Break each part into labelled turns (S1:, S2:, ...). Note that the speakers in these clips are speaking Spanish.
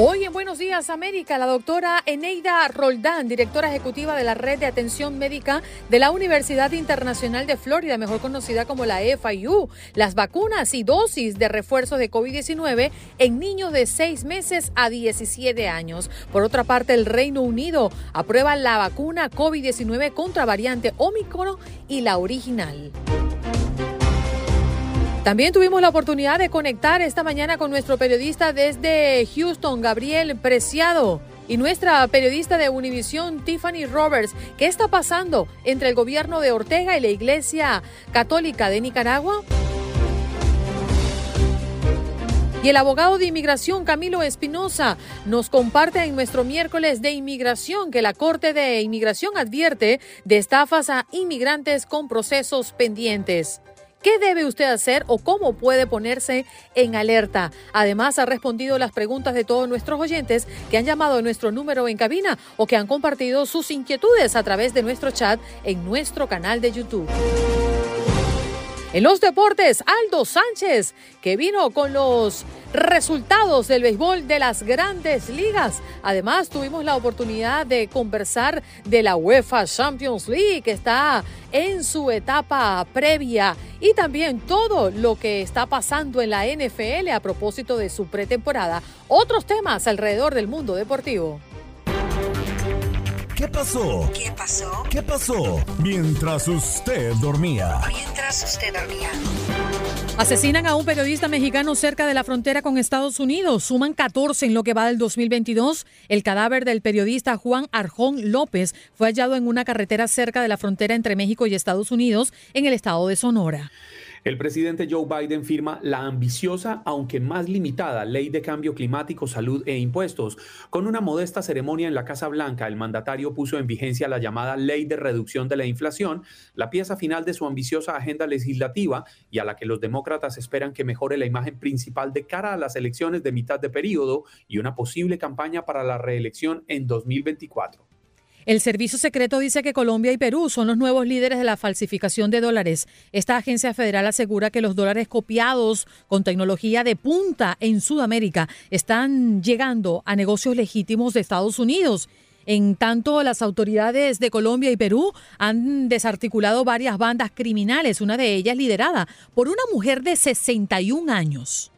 S1: Hoy en Buenos Días América, la doctora Eneida Roldán, directora ejecutiva de la Red de Atención Médica de la Universidad Internacional de Florida, mejor conocida como la FIU, las vacunas y dosis de refuerzo de COVID-19 en niños de 6 meses a 17 años. Por otra parte, el Reino Unido aprueba la vacuna COVID-19 contra variante Omicron y la original. También tuvimos la oportunidad de conectar esta mañana con nuestro periodista desde Houston, Gabriel Preciado, y nuestra periodista de Univisión, Tiffany Roberts. ¿Qué está pasando entre el gobierno de Ortega y la Iglesia Católica de Nicaragua? Y el abogado de inmigración Camilo Espinosa nos comparte en nuestro miércoles de inmigración que la Corte de Inmigración advierte de estafas a inmigrantes con procesos pendientes. ¿Qué debe usted hacer o cómo puede ponerse en alerta? Además, ha respondido las preguntas de todos nuestros oyentes que han llamado a nuestro número en cabina o que han compartido sus inquietudes a través de nuestro chat en nuestro canal de YouTube. En los deportes, Aldo Sánchez, que vino con los resultados del béisbol de las grandes ligas. Además, tuvimos la oportunidad de conversar de la UEFA Champions League, que está en su etapa previa, y también todo lo que está pasando en la NFL a propósito de su pretemporada. Otros temas alrededor del mundo deportivo.
S2: ¿Qué pasó?
S3: ¿Qué pasó?
S2: ¿Qué pasó? Mientras usted dormía.
S3: Mientras usted dormía.
S1: Asesinan a un periodista mexicano cerca de la frontera con Estados Unidos. Suman 14 en lo que va del 2022. El cadáver del periodista Juan Arjón López fue hallado en una carretera cerca de la frontera entre México y Estados Unidos en el estado de Sonora.
S4: El presidente Joe Biden firma la ambiciosa, aunque más limitada, ley de cambio climático, salud e impuestos. Con una modesta ceremonia en la Casa Blanca, el mandatario puso en vigencia la llamada Ley de Reducción de la Inflación, la pieza final de su ambiciosa agenda legislativa y a la que los demócratas esperan que mejore la imagen principal de cara a las elecciones de mitad de periodo y una posible campaña para la reelección en 2024.
S1: El Servicio Secreto dice que Colombia y Perú son los nuevos líderes de la falsificación de dólares. Esta agencia federal asegura que los dólares copiados con tecnología de punta en Sudamérica están llegando a negocios legítimos de Estados Unidos. En tanto, las autoridades de Colombia y Perú han desarticulado varias bandas criminales, una de ellas liderada por una mujer de 61 años.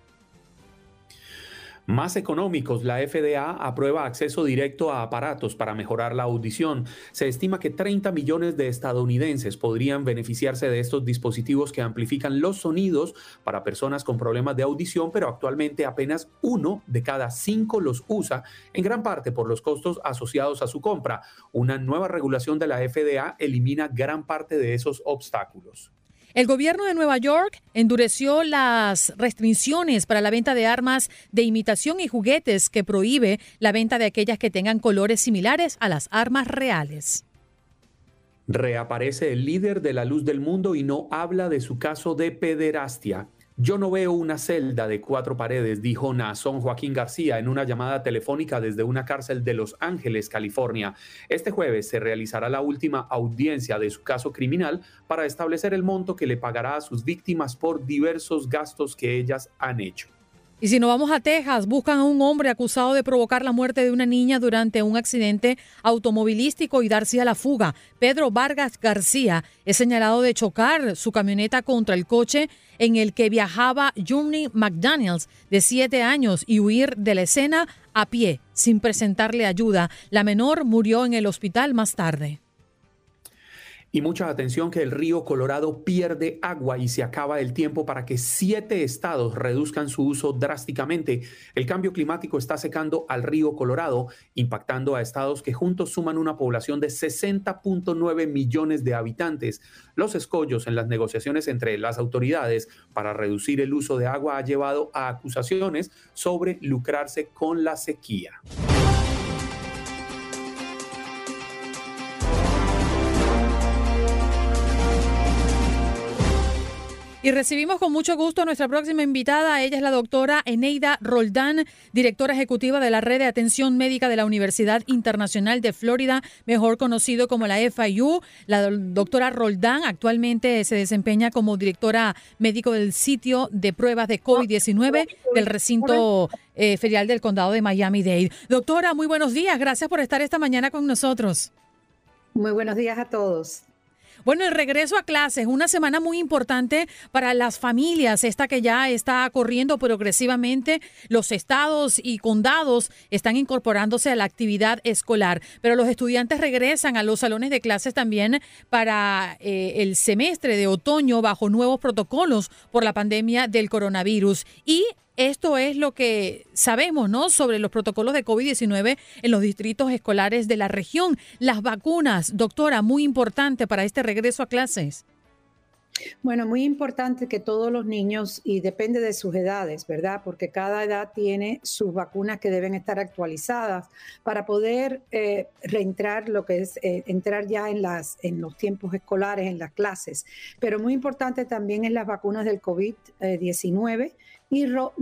S4: Más económicos, la FDA aprueba acceso directo a aparatos para mejorar la audición. Se estima que 30 millones de estadounidenses podrían beneficiarse de estos dispositivos que amplifican los sonidos para personas con problemas de audición, pero actualmente apenas uno de cada cinco los usa, en gran parte por los costos asociados a su compra. Una nueva regulación de la FDA elimina gran parte de esos obstáculos.
S1: El gobierno de Nueva York endureció las restricciones para la venta de armas de imitación y juguetes que prohíbe la venta de aquellas que tengan colores similares a las armas reales.
S4: Reaparece el líder de la luz del mundo y no habla de su caso de pederastia. Yo no veo una celda de cuatro paredes, dijo Nason Joaquín García en una llamada telefónica desde una cárcel de Los Ángeles, California. Este jueves se realizará la última audiencia de su caso criminal para establecer el monto que le pagará a sus víctimas por diversos gastos que ellas han hecho.
S1: Y si no vamos a Texas, buscan a un hombre acusado de provocar la muerte de una niña durante un accidente automovilístico y darse a la fuga. Pedro Vargas García es señalado de chocar su camioneta contra el coche en el que viajaba Journey McDaniels, de siete años, y huir de la escena a pie, sin presentarle ayuda. La menor murió en el hospital más tarde.
S4: Y mucha atención que el río Colorado pierde agua y se acaba el tiempo para que siete estados reduzcan su uso drásticamente. El cambio climático está secando al río Colorado, impactando a estados que juntos suman una población de 60.9 millones de habitantes. Los escollos en las negociaciones entre las autoridades para reducir el uso de agua ha llevado a acusaciones sobre lucrarse con la sequía.
S1: Y recibimos con mucho gusto a nuestra próxima invitada. Ella es la doctora Eneida Roldán, directora ejecutiva de la Red de Atención Médica de la Universidad Internacional de Florida, mejor conocido como la FIU. La doctora Roldán actualmente se desempeña como directora médico del sitio de pruebas de COVID-19 del recinto eh, ferial del condado de Miami-Dade. Doctora, muy buenos días. Gracias por estar esta mañana con nosotros.
S3: Muy buenos días a todos.
S1: Bueno, el regreso a clases, una semana muy importante para las familias, esta que ya está corriendo progresivamente. Los estados y condados están incorporándose a la actividad escolar, pero los estudiantes regresan a los salones de clases también para eh, el semestre de otoño bajo nuevos protocolos por la pandemia del coronavirus. Y esto es lo que sabemos, ¿no? Sobre los protocolos de COVID-19 en los distritos escolares de la región. Las vacunas, doctora, muy importante para este regreso a clases.
S3: Bueno, muy importante que todos los niños, y depende de sus edades, ¿verdad? Porque cada edad tiene sus vacunas que deben estar actualizadas para poder eh, reentrar lo que es eh, entrar ya en, las, en los tiempos escolares, en las clases. Pero muy importante también es las vacunas del COVID-19 y los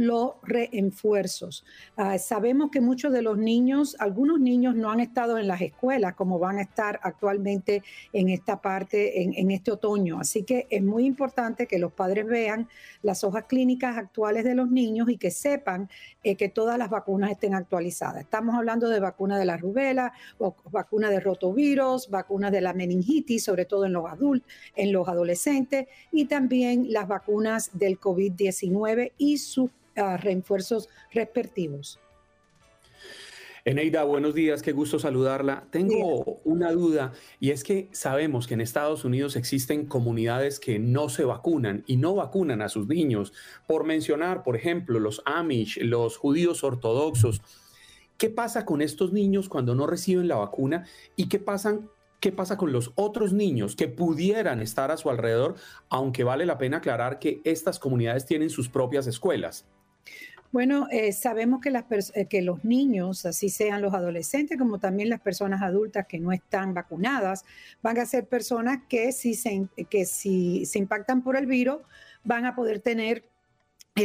S3: refuerzos. Ah, sabemos que muchos de los niños, algunos niños no han estado en las escuelas como van a estar actualmente en esta parte, en, este otoño. Así que es muy importante que los padres vean las hojas clínicas actuales de los niños y que sepan eh, que todas las vacunas estén actualizadas. Estamos hablando de vacuna de la rubela, o vacuna de rotavirus, vacunas de la meningitis, sobre todo en los adultos, en los adolescentes, y también las vacunas del COVID-19 y sus ah, refuerzos respectivos.
S4: Eneida, buenos días, qué gusto saludarla. Tengo una duda y es que sabemos que en Estados Unidos existen comunidades que no se vacunan y no vacunan a sus niños. Por mencionar, por ejemplo, los Amish, los judíos ortodoxos. ¿Qué pasa con estos niños cuando no reciben la vacuna y qué pasan ¿Qué pasa con los otros niños que pudieran estar a su alrededor, aunque vale la pena aclarar que estas comunidades tienen sus propias escuelas?
S3: Bueno, eh, sabemos eh, que los niños, así sean los adolescentes como también las personas adultas que no están vacunadas, van a ser personas que si se impactan por el virus van a poder tener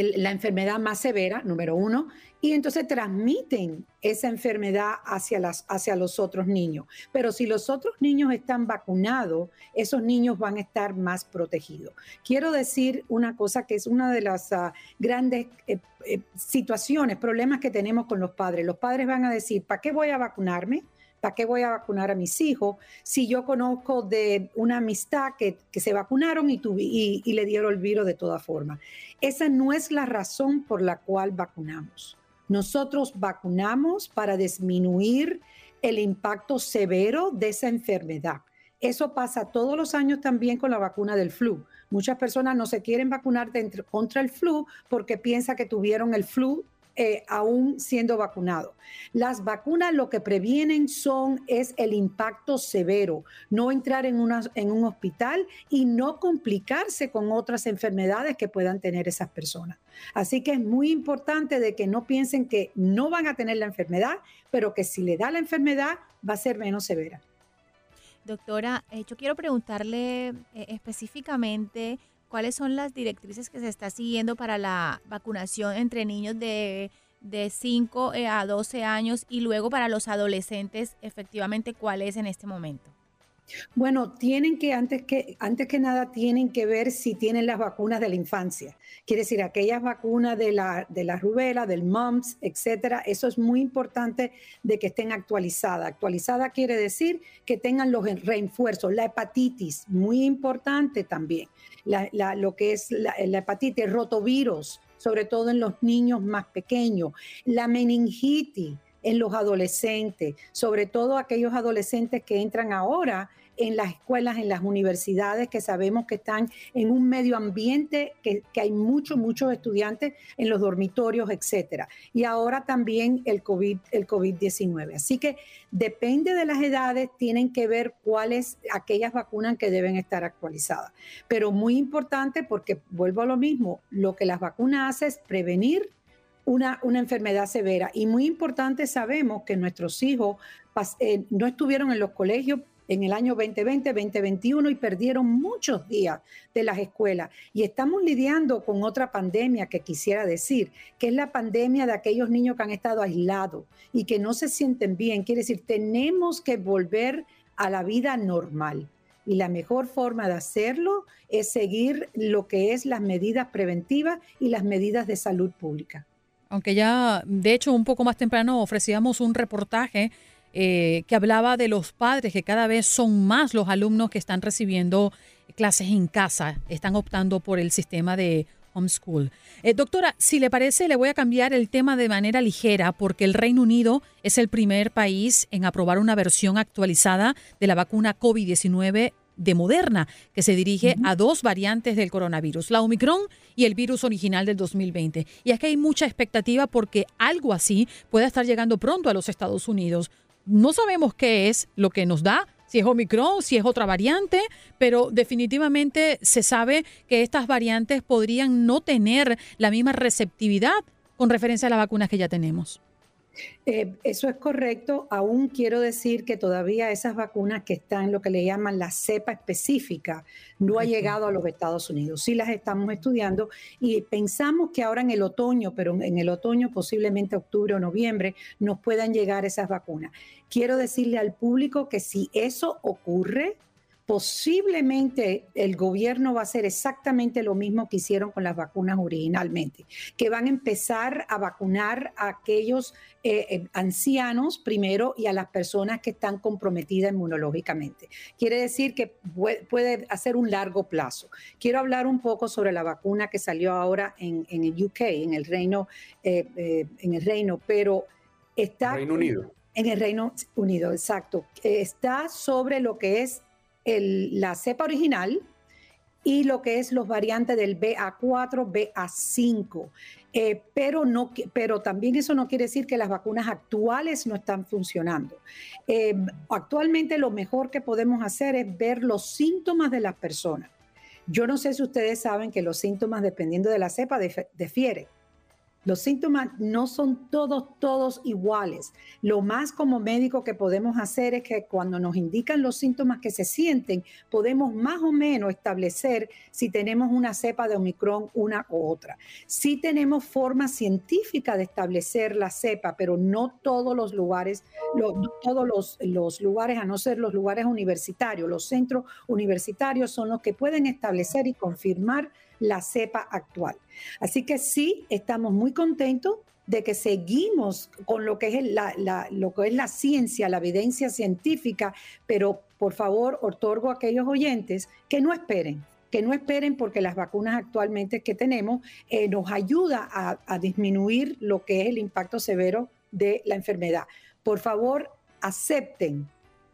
S3: la enfermedad más severa, número uno, y entonces transmiten esa enfermedad hacia, las, hacia los otros niños. Pero si los otros niños están vacunados, esos niños van a estar más protegidos. Quiero decir una cosa que es una de las ah, grandes eh, eh, situaciones, problemas que tenemos con los padres. Los padres van a decir, ¿para qué voy a vacunarme? ¿Para qué voy a vacunar a mis hijos si yo conozco de una amistad que, se vacunaron y, y, le dieron el virus de todas formas? Esa no es la razón por la cual vacunamos. Nosotros vacunamos para disminuir el impacto severo de esa enfermedad. Eso pasa todos los años también con la vacuna del flu. Muchas personas no se quieren vacunar contra el flu porque piensan que tuvieron el flu eh, aún siendo vacunado. Las vacunas lo que previenen son es el impacto severo, no entrar en, un hospital y no complicarse con otras enfermedades que puedan tener esas personas. Así que es muy importante de que no piensen que no van a tener la enfermedad, pero que si le da la enfermedad va a ser menos severa.
S5: Doctora, eh, yo quiero preguntarle eh, específicamente cuáles son las directrices que se está siguiendo para la vacunación entre niños de, de 5 eh, a 12 años y luego para los adolescentes, efectivamente, cuál es en este momento.
S3: Bueno, tienen que antes que antes que nada tienen que ver si tienen las vacunas de la infancia. Quiere decir, aquellas vacunas de la, de la rubela, del mumps, etcétera. Eso es muy importante de que estén actualizadas. Actualizada quiere decir que tengan los refuerzos. La hepatitis, muy importante también. lo que es la, la hepatitis, rotovirus, sobre todo en los niños más pequeños. La meningitis en los adolescentes, sobre todo aquellos adolescentes que entran ahora en las escuelas, en las universidades, que sabemos que están en un medio ambiente, que, hay muchos, muchos estudiantes en los dormitorios, etcétera. Y ahora también el COVID, el COVID-19. Así que depende de las edades, tienen que ver cuáles aquellas vacunas que deben estar actualizadas. Pero muy importante porque vuelvo a lo mismo, lo que las vacunas hacen es prevenir una, una, enfermedad severa. Y muy importante, sabemos que nuestros hijos eh, no estuvieron en los colegios en el año 2020, 2021 y perdieron muchos días de las escuelas. Y estamos lidiando con otra pandemia que quisiera decir, que es la pandemia de aquellos niños que han estado aislados y que no se sienten bien. Quiere decir, tenemos que volver a la vida normal. Y la mejor forma de hacerlo es seguir lo que es las medidas preventivas y las medidas de salud pública.
S1: Aunque ya, de hecho, un poco más temprano ofrecíamos un reportaje eh, que hablaba de los padres, que cada vez son más los alumnos que están recibiendo clases en casa, están optando por el sistema de homeschool. Eh, doctora, si le parece, le voy a cambiar el tema de manera ligera porque el Reino Unido es el primer país en aprobar una versión actualizada de la vacuna COVID-19 de Moderna, que se dirige a dos variantes del coronavirus, la Omicron y el virus original del 2020. Y es que hay mucha expectativa porque algo así puede estar llegando pronto a los Estados Unidos no sabemos qué es lo que nos da, si es Omicron, si es otra variante, pero definitivamente se sabe que estas variantes podrían no tener la misma receptividad con referencia a las vacunas que ya tenemos.
S3: Eh, eso es correcto. Aún quiero decir que todavía esas vacunas que están, lo que le llaman la cepa específica, no ha llegado a los Estados Unidos. Sí las estamos estudiando y pensamos que ahora en el otoño, pero en el otoño posiblemente octubre o noviembre, nos puedan llegar esas vacunas. Quiero decirle al público que si eso ocurre, posiblemente el gobierno va a hacer exactamente lo mismo que hicieron con las vacunas originalmente, que van a empezar a vacunar a aquellos eh, eh, ancianos primero y a las personas que están comprometidas inmunológicamente. Quiere decir que puede hacer un largo plazo. Quiero hablar un poco sobre la vacuna que salió ahora en, el UK, en el Reino, eh, en el Reino, pero está...
S4: Reino Unido.
S3: En el Reino Unido, exacto. Está sobre lo que es la cepa original y lo que es los variantes del BA4, BA5. Eh, pero, no, pero también eso no quiere decir que las vacunas actuales no están funcionando. Eh, actualmente lo mejor que podemos hacer es ver los síntomas de las personas. Yo no sé si ustedes saben que los síntomas, dependiendo de la cepa, difieren. Los síntomas no son todos, todos iguales. Lo más como médico que podemos hacer es que cuando nos indican los síntomas que se sienten, podemos más o menos establecer si tenemos una cepa de Omicron, una u otra. Sí tenemos forma científica de establecer la cepa, pero no todos los lugares, todos los, los lugares, a no ser los lugares universitarios, los centros universitarios son los que pueden establecer y confirmar la cepa actual. Así que sí, estamos muy contentos de que seguimos con lo que es la, lo que es la ciencia, la evidencia científica, pero por favor, otorgo a aquellos oyentes que no esperen, que no esperen porque las vacunas actualmente que tenemos eh, nos ayuda a, a disminuir lo que es el impacto severo de la enfermedad. Por favor, acepten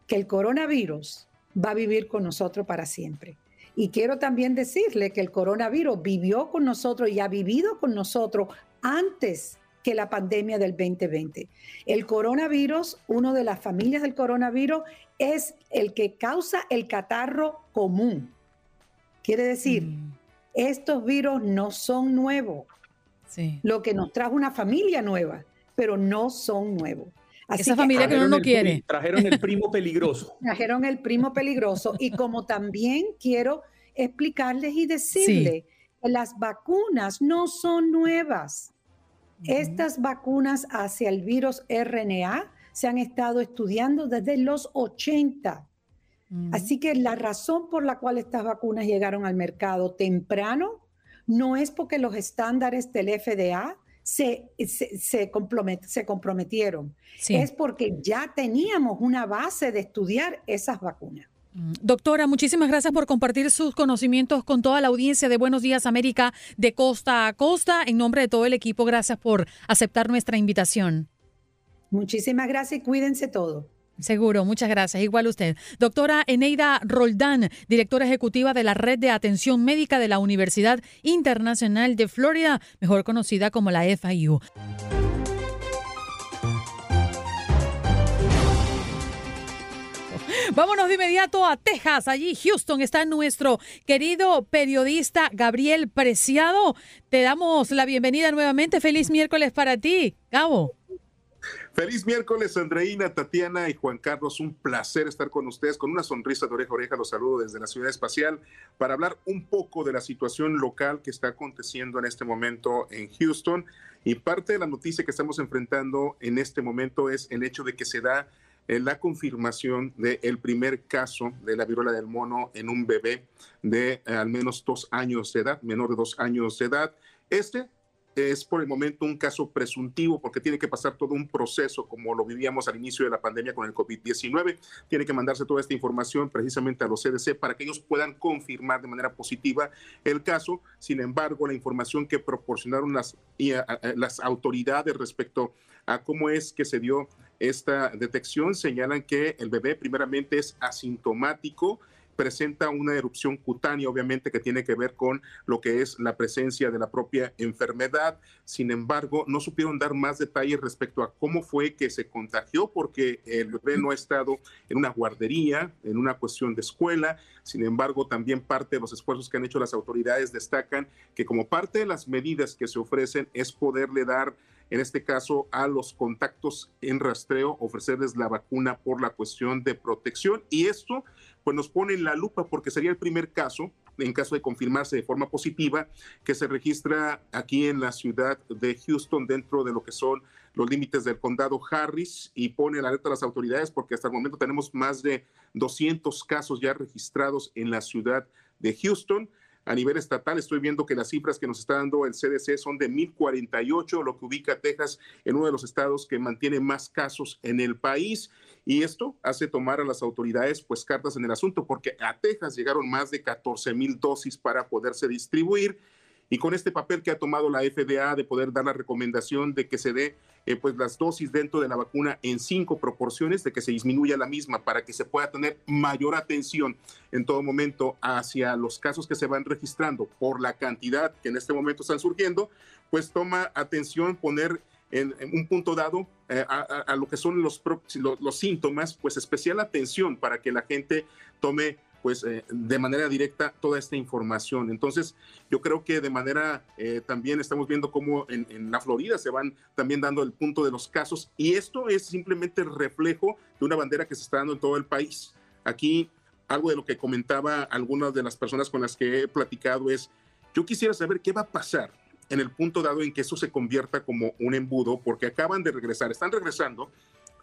S3: que el coronavirus va a vivir con nosotros para siempre. Y quiero también decirle que el coronavirus vivió con nosotros y ha vivido con nosotros antes que la pandemia del 2020. El coronavirus, uno de las familias del coronavirus, es el que causa el catarro común. Quiere decir, mm. estos virus no son nuevos. Lo que nos trajo una familia nueva, pero no son nuevos.
S1: Esa familia que uno no quiere.
S4: Trajeron el primo peligroso.
S3: trajeron el primo peligroso. Y como también quiero explicarles y decirles que las vacunas no son nuevas. Estas vacunas hacia el virus RNA se han estado estudiando desde los 80. Así que la razón por la cual estas vacunas llegaron al mercado temprano no es porque los estándares del FDA se, se, comprometieron. Es porque ya teníamos una base de estudiar esas vacunas.
S1: Mm, doctora, muchísimas gracias por compartir sus conocimientos con toda la audiencia de Buenos Días América de costa a costa. En nombre de todo el equipo, gracias por aceptar nuestra invitación.
S3: Muchísimas gracias y cuídense todos.
S1: Seguro, muchas gracias. Igual usted. Doctora Eneida Roldán, directora ejecutiva de la Red de Atención Médica de la Universidad Internacional de Florida, mejor conocida como la FIU. Vámonos de inmediato a Texas. Allí, Houston, está nuestro querido periodista Gabriel Preciado. Te damos la bienvenida nuevamente. Feliz miércoles para ti, Gabo.
S6: Feliz miércoles, Andreina, Tatiana y Juan Carlos. Un placer estar con ustedes. Con una sonrisa de oreja a oreja los saludo desde la ciudad espacial para hablar un poco de la situación local que está aconteciendo en este momento en Houston. Y parte de la noticia que estamos enfrentando en este momento es el hecho de que se da eh, la confirmación del primer caso de la viruela del mono en un bebé de eh, al menos dos años de edad, menor de dos años de edad. Este es por el momento un caso presuntivo porque tiene que pasar todo un proceso como lo vivíamos al inicio de la pandemia con el COVID-19. Tiene que mandarse toda esta información precisamente a los CDC para que ellos puedan confirmar de manera positiva el caso. Sin embargo, la información que proporcionaron las, las autoridades respecto a cómo es que se dio esta detección señalan que el bebé primeramente es asintomático, presenta una erupción cutánea, obviamente, que tiene que ver con lo que es la presencia de la propia enfermedad. Sin embargo, no supieron dar más detalles respecto a cómo fue que se contagió, porque el bebé no ha estado en una guardería, en una cuestión de escuela. Sin embargo, también parte de los esfuerzos que han hecho las autoridades destacan que como parte de las medidas que se ofrecen es poderle dar en este caso a los contactos en rastreo, ofrecerles la vacuna por la cuestión de protección. Y esto pues nos pone en la lupa porque sería el primer caso, en caso de confirmarse de forma positiva, que se registra aquí en la ciudad de Houston dentro de lo que son los límites del condado Harris y pone la alerta a las autoridades porque hasta el momento tenemos más de 200 casos ya registrados en la ciudad de Houston. A nivel estatal, estoy viendo que las cifras que nos está dando el CDC son de 1048, lo que ubica a Texas en uno de los estados que mantiene más casos en el país. Y esto hace tomar a las autoridades pues cartas en el asunto, porque a Texas llegaron más de 14 mil dosis para poderse distribuir y con este papel que ha tomado la FDA de poder dar la recomendación de que se dé eh, pues las dosis dentro de la vacuna en cinco proporciones, de que se disminuya la misma para que se pueda tener mayor atención en todo momento hacia los casos que se van registrando por la cantidad que en este momento están surgiendo, pues toma atención poner en, un punto dado eh, a, lo que son los, los, los síntomas, pues especial atención para que la gente tome pues eh, de manera directa toda esta información. Entonces, yo creo que de manera eh, también estamos viendo cómo en, la Florida se van también dando el punto de los casos y esto es simplemente el reflejo de una bandera que se está dando en todo el país. Aquí, algo de lo que comentaba algunas de las personas con las que he platicado es, yo quisiera saber qué va a pasar en el punto dado en que eso se convierta como un embudo, porque acaban de regresar, están regresando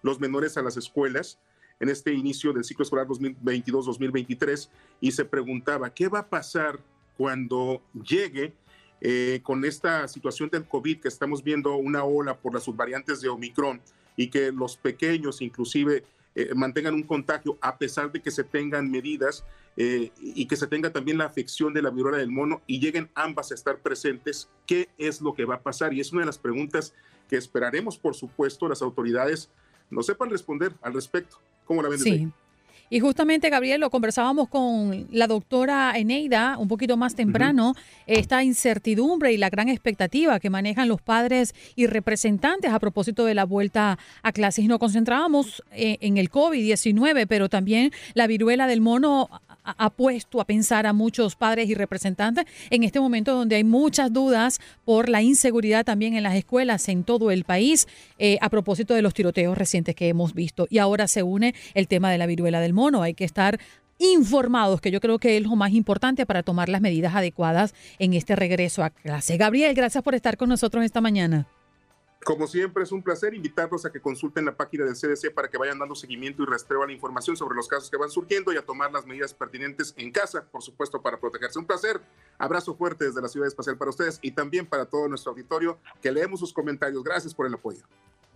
S6: los menores a las escuelas, en este inicio del ciclo escolar 2022-2023 y se preguntaba, ¿qué va a pasar cuando llegue eh, con esta situación del COVID que estamos viendo una ola por las subvariantes de Omicron y que los pequeños inclusive eh, mantengan un contagio a pesar de que se tengan medidas eh, y que se tenga también la afección de la viruela del mono y lleguen ambas a estar presentes, ¿qué es lo que va a pasar? Y es una de las preguntas que esperaremos, por supuesto, las autoridades no sepan responder al respecto. ¿Cómo la?
S1: Sí. Y justamente, Gabriel, lo conversábamos con la doctora Eneida un poquito más temprano, esta incertidumbre y la gran expectativa que manejan los padres y representantes a propósito de la vuelta a clases. Y nos concentrábamos eh, en el COVID-19, pero también la viruela del mono ha puesto a pensar a muchos padres y representantes en este momento donde hay muchas dudas por la inseguridad también en las escuelas en todo el país eh, a propósito de los tiroteos recientes que hemos visto. Y ahora se une el tema de la viruela del mono. Hay que estar informados, que yo creo que es lo más importante para tomar las medidas adecuadas en este regreso a clase. Gabriel, gracias por estar con nosotros esta mañana.
S6: Como siempre, es un placer invitarlos a que consulten la página del CDC para que vayan dando seguimiento y rastreo a la información sobre los casos que van surgiendo y a tomar las medidas pertinentes en casa, por supuesto, para protegerse. Un placer. Abrazo fuerte desde la Ciudad Espacial para ustedes y también para todo nuestro auditorio que leemos sus comentarios. Gracias por el apoyo.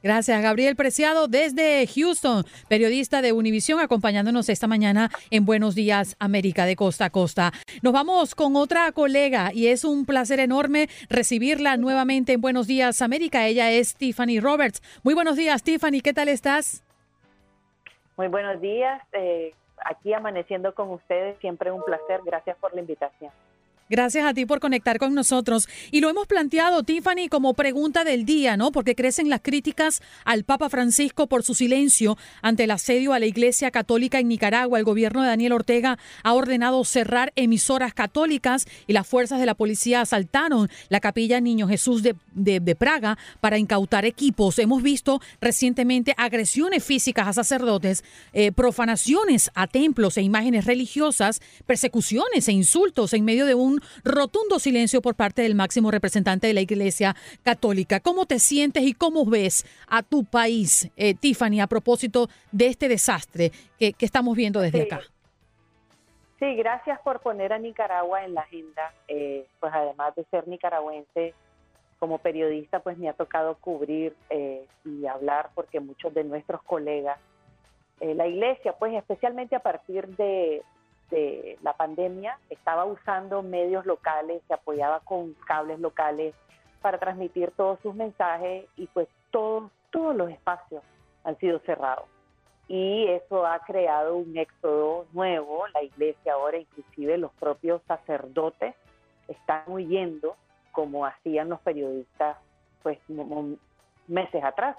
S1: Gracias, Gabriel Preciado, desde Houston, periodista de Univisión, acompañándonos esta mañana en Buenos Días, América de Costa a Costa. Nos vamos con otra colega y es un placer enorme recibirla nuevamente en Buenos Días, América. Ella es Tiffany Roberts. Muy buenos días, Tiffany, ¿qué tal estás?
S7: Muy buenos días, eh, aquí amaneciendo con ustedes, siempre un placer. Gracias por la invitación.
S1: Gracias a ti por conectar con nosotros. Y lo hemos planteado, Tiffany, como pregunta del día, ¿no? Porque crecen las críticas al Papa Francisco por su silencio ante el asedio a la Iglesia Católica en Nicaragua. El gobierno de Daniel Ortega ha ordenado cerrar emisoras católicas y las fuerzas de la policía asaltaron la capilla Niño Jesús de, de, Praga para incautar equipos. Hemos visto recientemente agresiones físicas a sacerdotes, eh, profanaciones a templos e imágenes religiosas, persecuciones e insultos en medio de un rotundo silencio por parte del máximo representante de la Iglesia Católica. ¿Cómo te sientes y cómo ves a tu país, eh, Tiffany, a propósito de este desastre que, estamos viendo desde acá?
S7: Sí, gracias por poner a Nicaragua en la agenda. Eh, pues además de ser nicaragüense, como periodista, pues me ha tocado cubrir eh, y hablar porque muchos de nuestros colegas, la iglesia, pues especialmente a partir de, de la pandemia estaba usando medios locales, se apoyaba con cables locales para transmitir todos sus mensajes y pues todos, todos los espacios han sido cerrados. Y eso ha creado un éxodo nuevo, la iglesia ahora inclusive los propios sacerdotes están huyendo como hacían los periodistas pues meses atrás.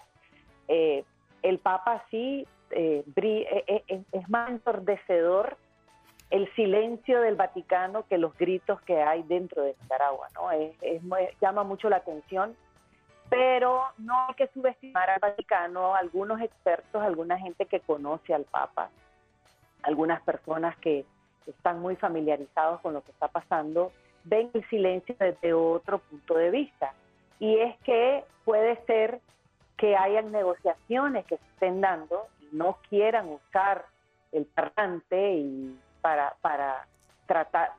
S7: Eh, el Papa sí eh, eh, es más ensordecedor el silencio del Vaticano que los gritos que hay dentro de Nicaragua, ¿no? Llama mucho la atención, pero no hay que subestimar al Vaticano, algunos expertos, alguna gente que conoce al Papa, algunas personas que están muy familiarizados con lo que está pasando, ven el silencio desde otro punto de vista. Y es que puede ser que hayan negociaciones que se estén dando y no quieran usar el parlante y para, para tratar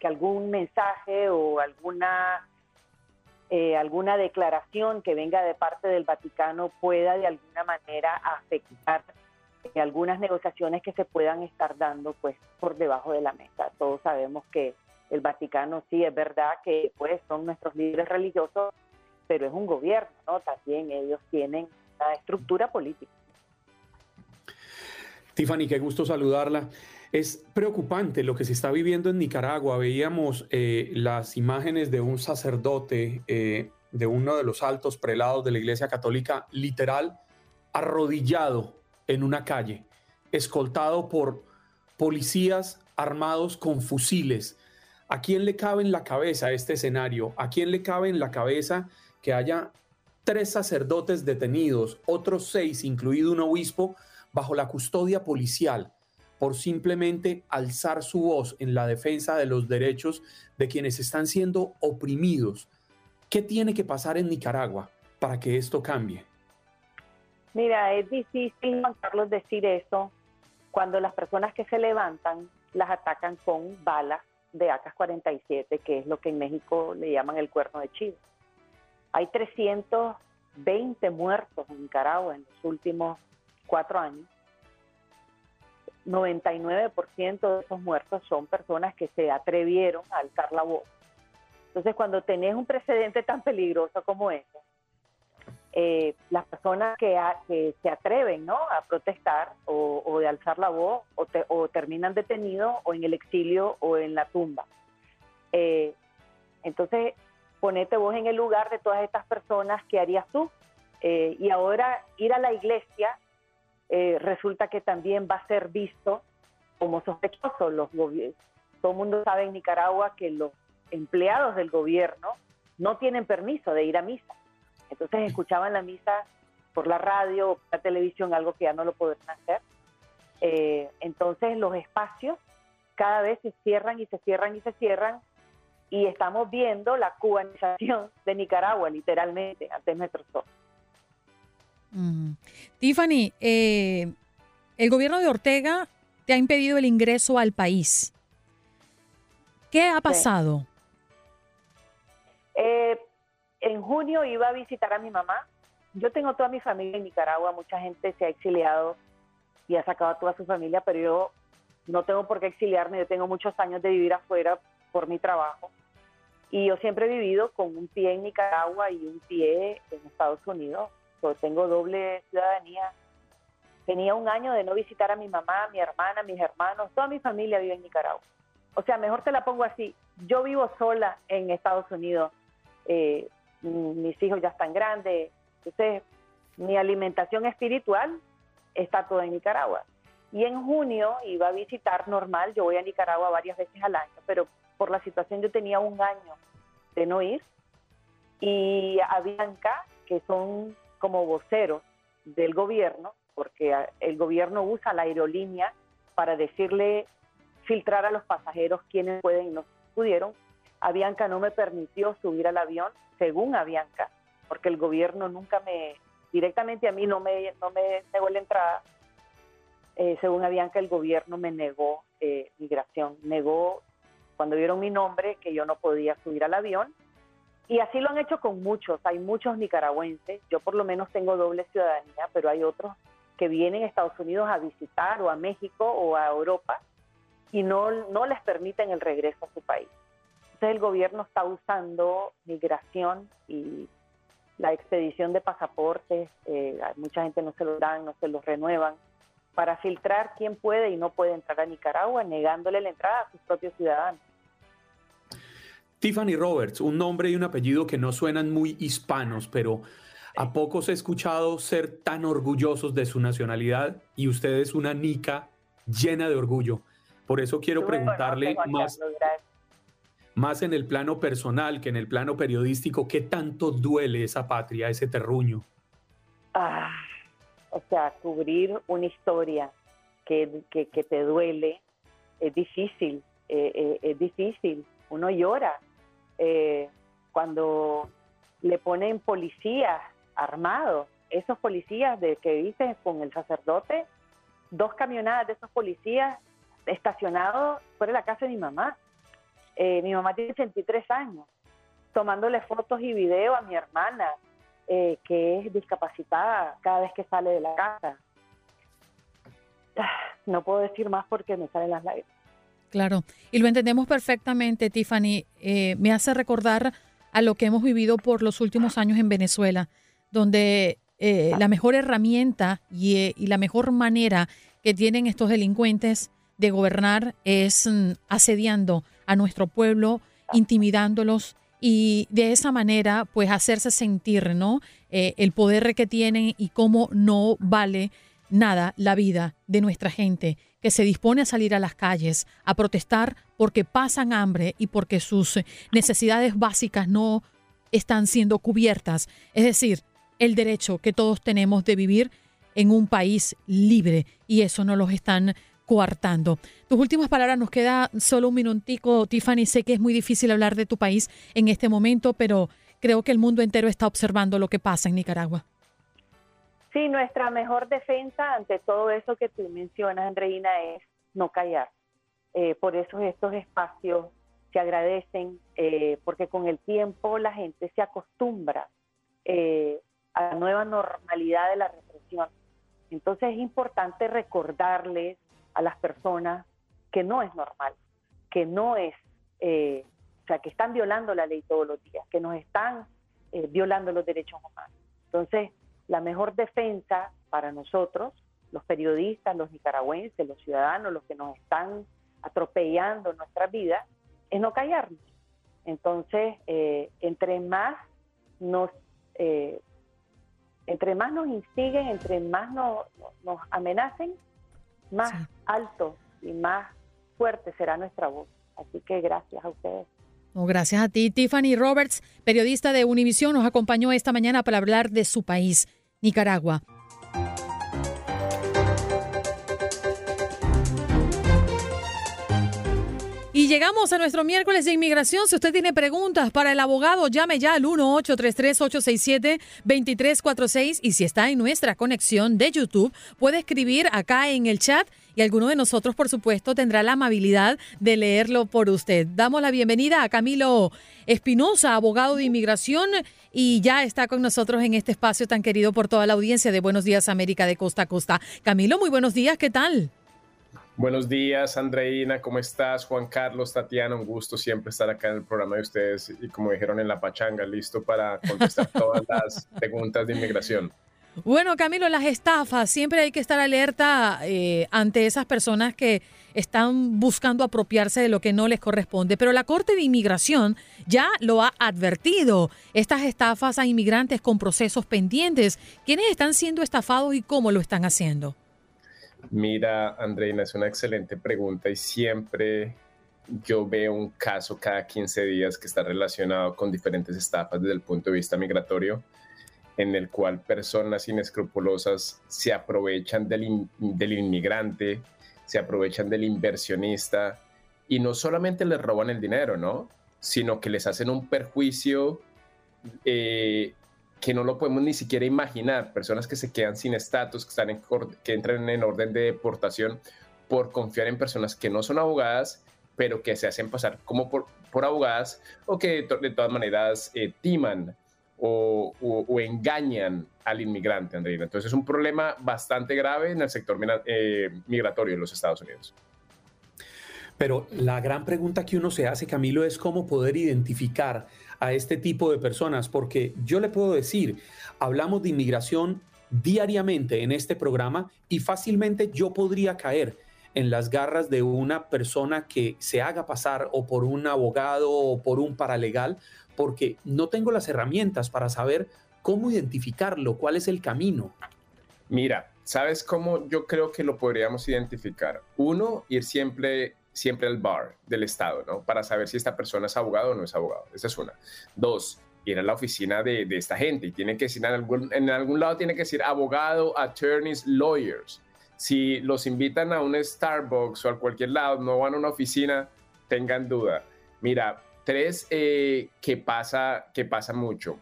S7: que algún mensaje o alguna eh, alguna declaración que venga de parte del Vaticano pueda de alguna manera afectar algunas negociaciones que se puedan estar dando pues por debajo de la mesa. Todos sabemos que el Vaticano sí es verdad que pues son nuestros líderes religiosos, pero es un gobierno, ¿no? También ellos tienen una estructura política.
S4: Tiffany, qué gusto saludarla. Es preocupante lo que se está viviendo en Nicaragua. Veíamos eh, las imágenes de un sacerdote eh, de uno de los altos prelados de la Iglesia Católica, literal, arrodillado en una calle, escoltado por policías armados con fusiles. ¿A quién le cabe en la cabeza este escenario? ¿A quién le cabe en la cabeza que haya tres sacerdotes detenidos, otros seis, incluido un obispo, bajo la custodia policial? por simplemente alzar su voz en la defensa de los derechos de quienes están siendo oprimidos. ¿Qué tiene que pasar en Nicaragua para que esto cambie?
S7: Mira, es difícil, Juan Carlos, decir eso cuando las personas que se levantan las atacan con balas de AK-47, que es lo que en México le llaman el cuerno de chivo. Hay 320 muertos en Nicaragua en los últimos cuatro años 99% de esos muertos son personas que se atrevieron a alzar la voz. Entonces, cuando tenés un precedente tan peligroso como ese, eh, las personas que, se atreven ¿no? a protestar o, de alzar la voz o, terminan detenidos o en el exilio o en la tumba. Eh, entonces, ponete vos en el lugar de todas estas personas, ¿qué harías tú? Eh, y ahora ir a la iglesia eh, resulta que también va a ser visto como sospechoso. Los todo el mundo sabe en Nicaragua que los empleados del gobierno no tienen permiso de ir a misa. Entonces escuchaban la misa por la radio o por la televisión, algo que ya no lo pueden hacer. Eh, entonces los espacios cada vez se cierran y se cierran y se cierran y estamos viendo la cubanización de Nicaragua literalmente ante
S1: Tiffany, eh, el gobierno de Ortega te ha impedido el ingreso al país. ¿Qué ha pasado?
S7: Eh, en junio iba a visitar a mi mamá. Yo tengo toda mi familia en Nicaragua, mucha gente se ha exiliado y ha sacado a toda su familia, pero yo no tengo por qué exiliarme, yo tengo muchos años de vivir afuera por mi trabajo. Y yo siempre he vivido con un pie en Nicaragua y un pie en Estados Unidos, yo tengo doble ciudadanía. Tenía un año de no visitar a mi mamá, mi hermana, mis hermanos, toda mi familia vive en Nicaragua. O sea, mejor te la pongo así, yo vivo sola en Estados Unidos, eh, mis hijos ya están grandes, entonces mi alimentación espiritual está toda en Nicaragua. Y en junio iba a visitar normal, yo voy a Nicaragua varias veces al año, pero por la situación yo tenía un año de no ir. Y a Bianca, que son como voceros del gobierno, porque el gobierno usa la aerolínea para decirle, filtrar a los pasajeros quienes pueden y no pudieron. Avianca no me permitió subir al avión, según Avianca, porque el gobierno nunca me, directamente a mí no me, no me negó la entrada, eh, según Avianca, el gobierno me negó eh, migración, negó cuando vieron mi nombre que yo no podía subir al avión. Y así lo han hecho con muchos, hay muchos nicaragüenses, yo por lo menos tengo doble ciudadanía, pero hay otros que vienen a Estados Unidos a visitar o a México o a Europa y no, no les permiten el regreso a su país. Entonces el gobierno está usando migración y la expedición de pasaportes, eh, mucha gente no se lo dan, no se los renuevan, para filtrar quién puede y no puede entrar a Nicaragua, negándole la entrada a sus propios ciudadanos.
S4: Tiffany Roberts, un nombre y un apellido que no suenan muy hispanos, pero a pocos he escuchado ser tan orgullosos de su nacionalidad y usted es una nica llena de orgullo. Por eso quiero preguntarle más, más en el plano personal que en el plano periodístico, ¿qué tanto duele esa patria, ese terruño?
S7: Ah, o sea, cubrir una historia que, te duele es difícil, eh, eh, es difícil. Uno llora eh, cuando le ponen policías armados, esos policías de que viste con el sacerdote, dos camionadas de esos policías estacionados fuera de la casa de mi mamá. mi mamá tiene 83 años, tomándole fotos y videos a mi hermana, eh, que es discapacitada cada vez que sale de la casa. No puedo decir más porque me salen las lágrimas.
S1: Claro, y lo entendemos perfectamente, Tiffany. Eh, me hace recordar a lo que hemos vivido por los últimos años en Venezuela, donde eh, la mejor herramienta y, y, la mejor manera que tienen estos delincuentes de gobernar es mm, asediando a nuestro pueblo, intimidándolos, y de esa manera pues hacerse sentir no eh, el poder que tienen y cómo no vale nada la vida de nuestra gente que se dispone a salir a las calles a protestar porque pasan hambre y porque sus necesidades básicas no están siendo cubiertas es decir el derecho que todos tenemos de vivir en un país libre y eso no los están coartando. Tus últimas palabras, nos queda solo un minutico, Tiffany. Sé que es muy difícil hablar de tu país en este momento, pero creo que el mundo entero está observando lo que pasa en Nicaragua.
S7: Sí, nuestra mejor defensa ante todo eso que tú mencionas, Andreina, es no callar. Eh, por eso estos espacios se agradecen, eh, porque con el tiempo la gente se acostumbra eh, a la nueva normalidad de la represión. Entonces es importante recordarles a las personas que no es normal, que no es, eh, o sea, que están violando la ley todos los días, que nos están violando los derechos humanos. Entonces, la mejor defensa para nosotros, los periodistas, los nicaragüenses, los ciudadanos, los que nos están atropellando nuestra vida, es no callarnos. Entonces, eh, entre más nos entre más nos instiguen, entre más nos, nos amenacen, más alto y más fuerte será nuestra voz. Así que gracias a ustedes.
S1: gracias a ti. Tiffany Roberts, periodista de Univisión, nos acompañó esta mañana para hablar de su país, Nicaragua. Y llegamos a nuestro miércoles de inmigración. Si usted tiene preguntas para el abogado, llame ya al 1-833-867-2346. Y si está en nuestra conexión de YouTube, puede escribir acá en el chat y alguno de nosotros, por supuesto, tendrá la amabilidad de leerlo por usted. Damos la bienvenida a Camilo Espinosa, abogado de inmigración, y ya está con nosotros en este espacio tan querido por toda la audiencia de Buenos Días América de Costa a Costa. Camilo, muy buenos días, ¿qué tal?
S8: Buenos días, Andreina, ¿cómo estás? Juan Carlos, Tatiana, un gusto siempre estar acá en el programa de ustedes y como dijeron en la pachanga, listo para contestar todas las preguntas de inmigración.
S1: Bueno, Camilo, las estafas, siempre hay que estar alerta eh, ante esas personas que están buscando apropiarse de lo que no les corresponde, pero la Corte de Inmigración ya lo ha advertido, estas estafas a inmigrantes con procesos pendientes. ¿Quiénes están siendo estafados y cómo lo están haciendo?
S8: Mira, Andreina, es una excelente pregunta y siempre yo veo un caso cada 15 días que está relacionado con diferentes estafas desde el punto de vista migratorio, en el cual personas inescrupulosas se aprovechan del, del inmigrante, se aprovechan del inversionista y no solamente les roban el dinero, ¿no? Sino que les hacen un perjuicio eh, que no lo podemos ni siquiera imaginar, personas que se quedan sin estatus, que, que entran en orden de deportación por confiar en personas que no son abogadas, pero que se hacen pasar como por, por abogadas o que de, todas maneras eh, timan o, engañan al inmigrante, Andreina. Entonces es un problema bastante grave en el sector eh, migratorio en los Estados Unidos.
S4: Pero la gran pregunta que uno se hace, Camilo, es cómo poder identificar a este tipo de personas, porque yo le puedo decir, hablamos de inmigración diariamente en este programa y fácilmente yo podría caer en las garras de una persona que se haga pasar o por un abogado o por un paralegal, porque no tengo las herramientas para saber cómo identificarlo, cuál es el camino.
S8: Mira, ¿sabes cómo yo creo que lo podríamos identificar? Uno, ir siempre siempre al bar del Estado, ¿no? Para saber si esta persona es abogado o no es abogado. Esa es una. Dos, ir a la oficina de, esta gente y tiene que decir en algún, en algún lado tiene que decir abogado, attorneys, lawyers. Si los invitan a un Starbucks o a cualquier lado, no van a una oficina, tengan duda. Mira, tres, eh, que, pasa, que pasa mucho.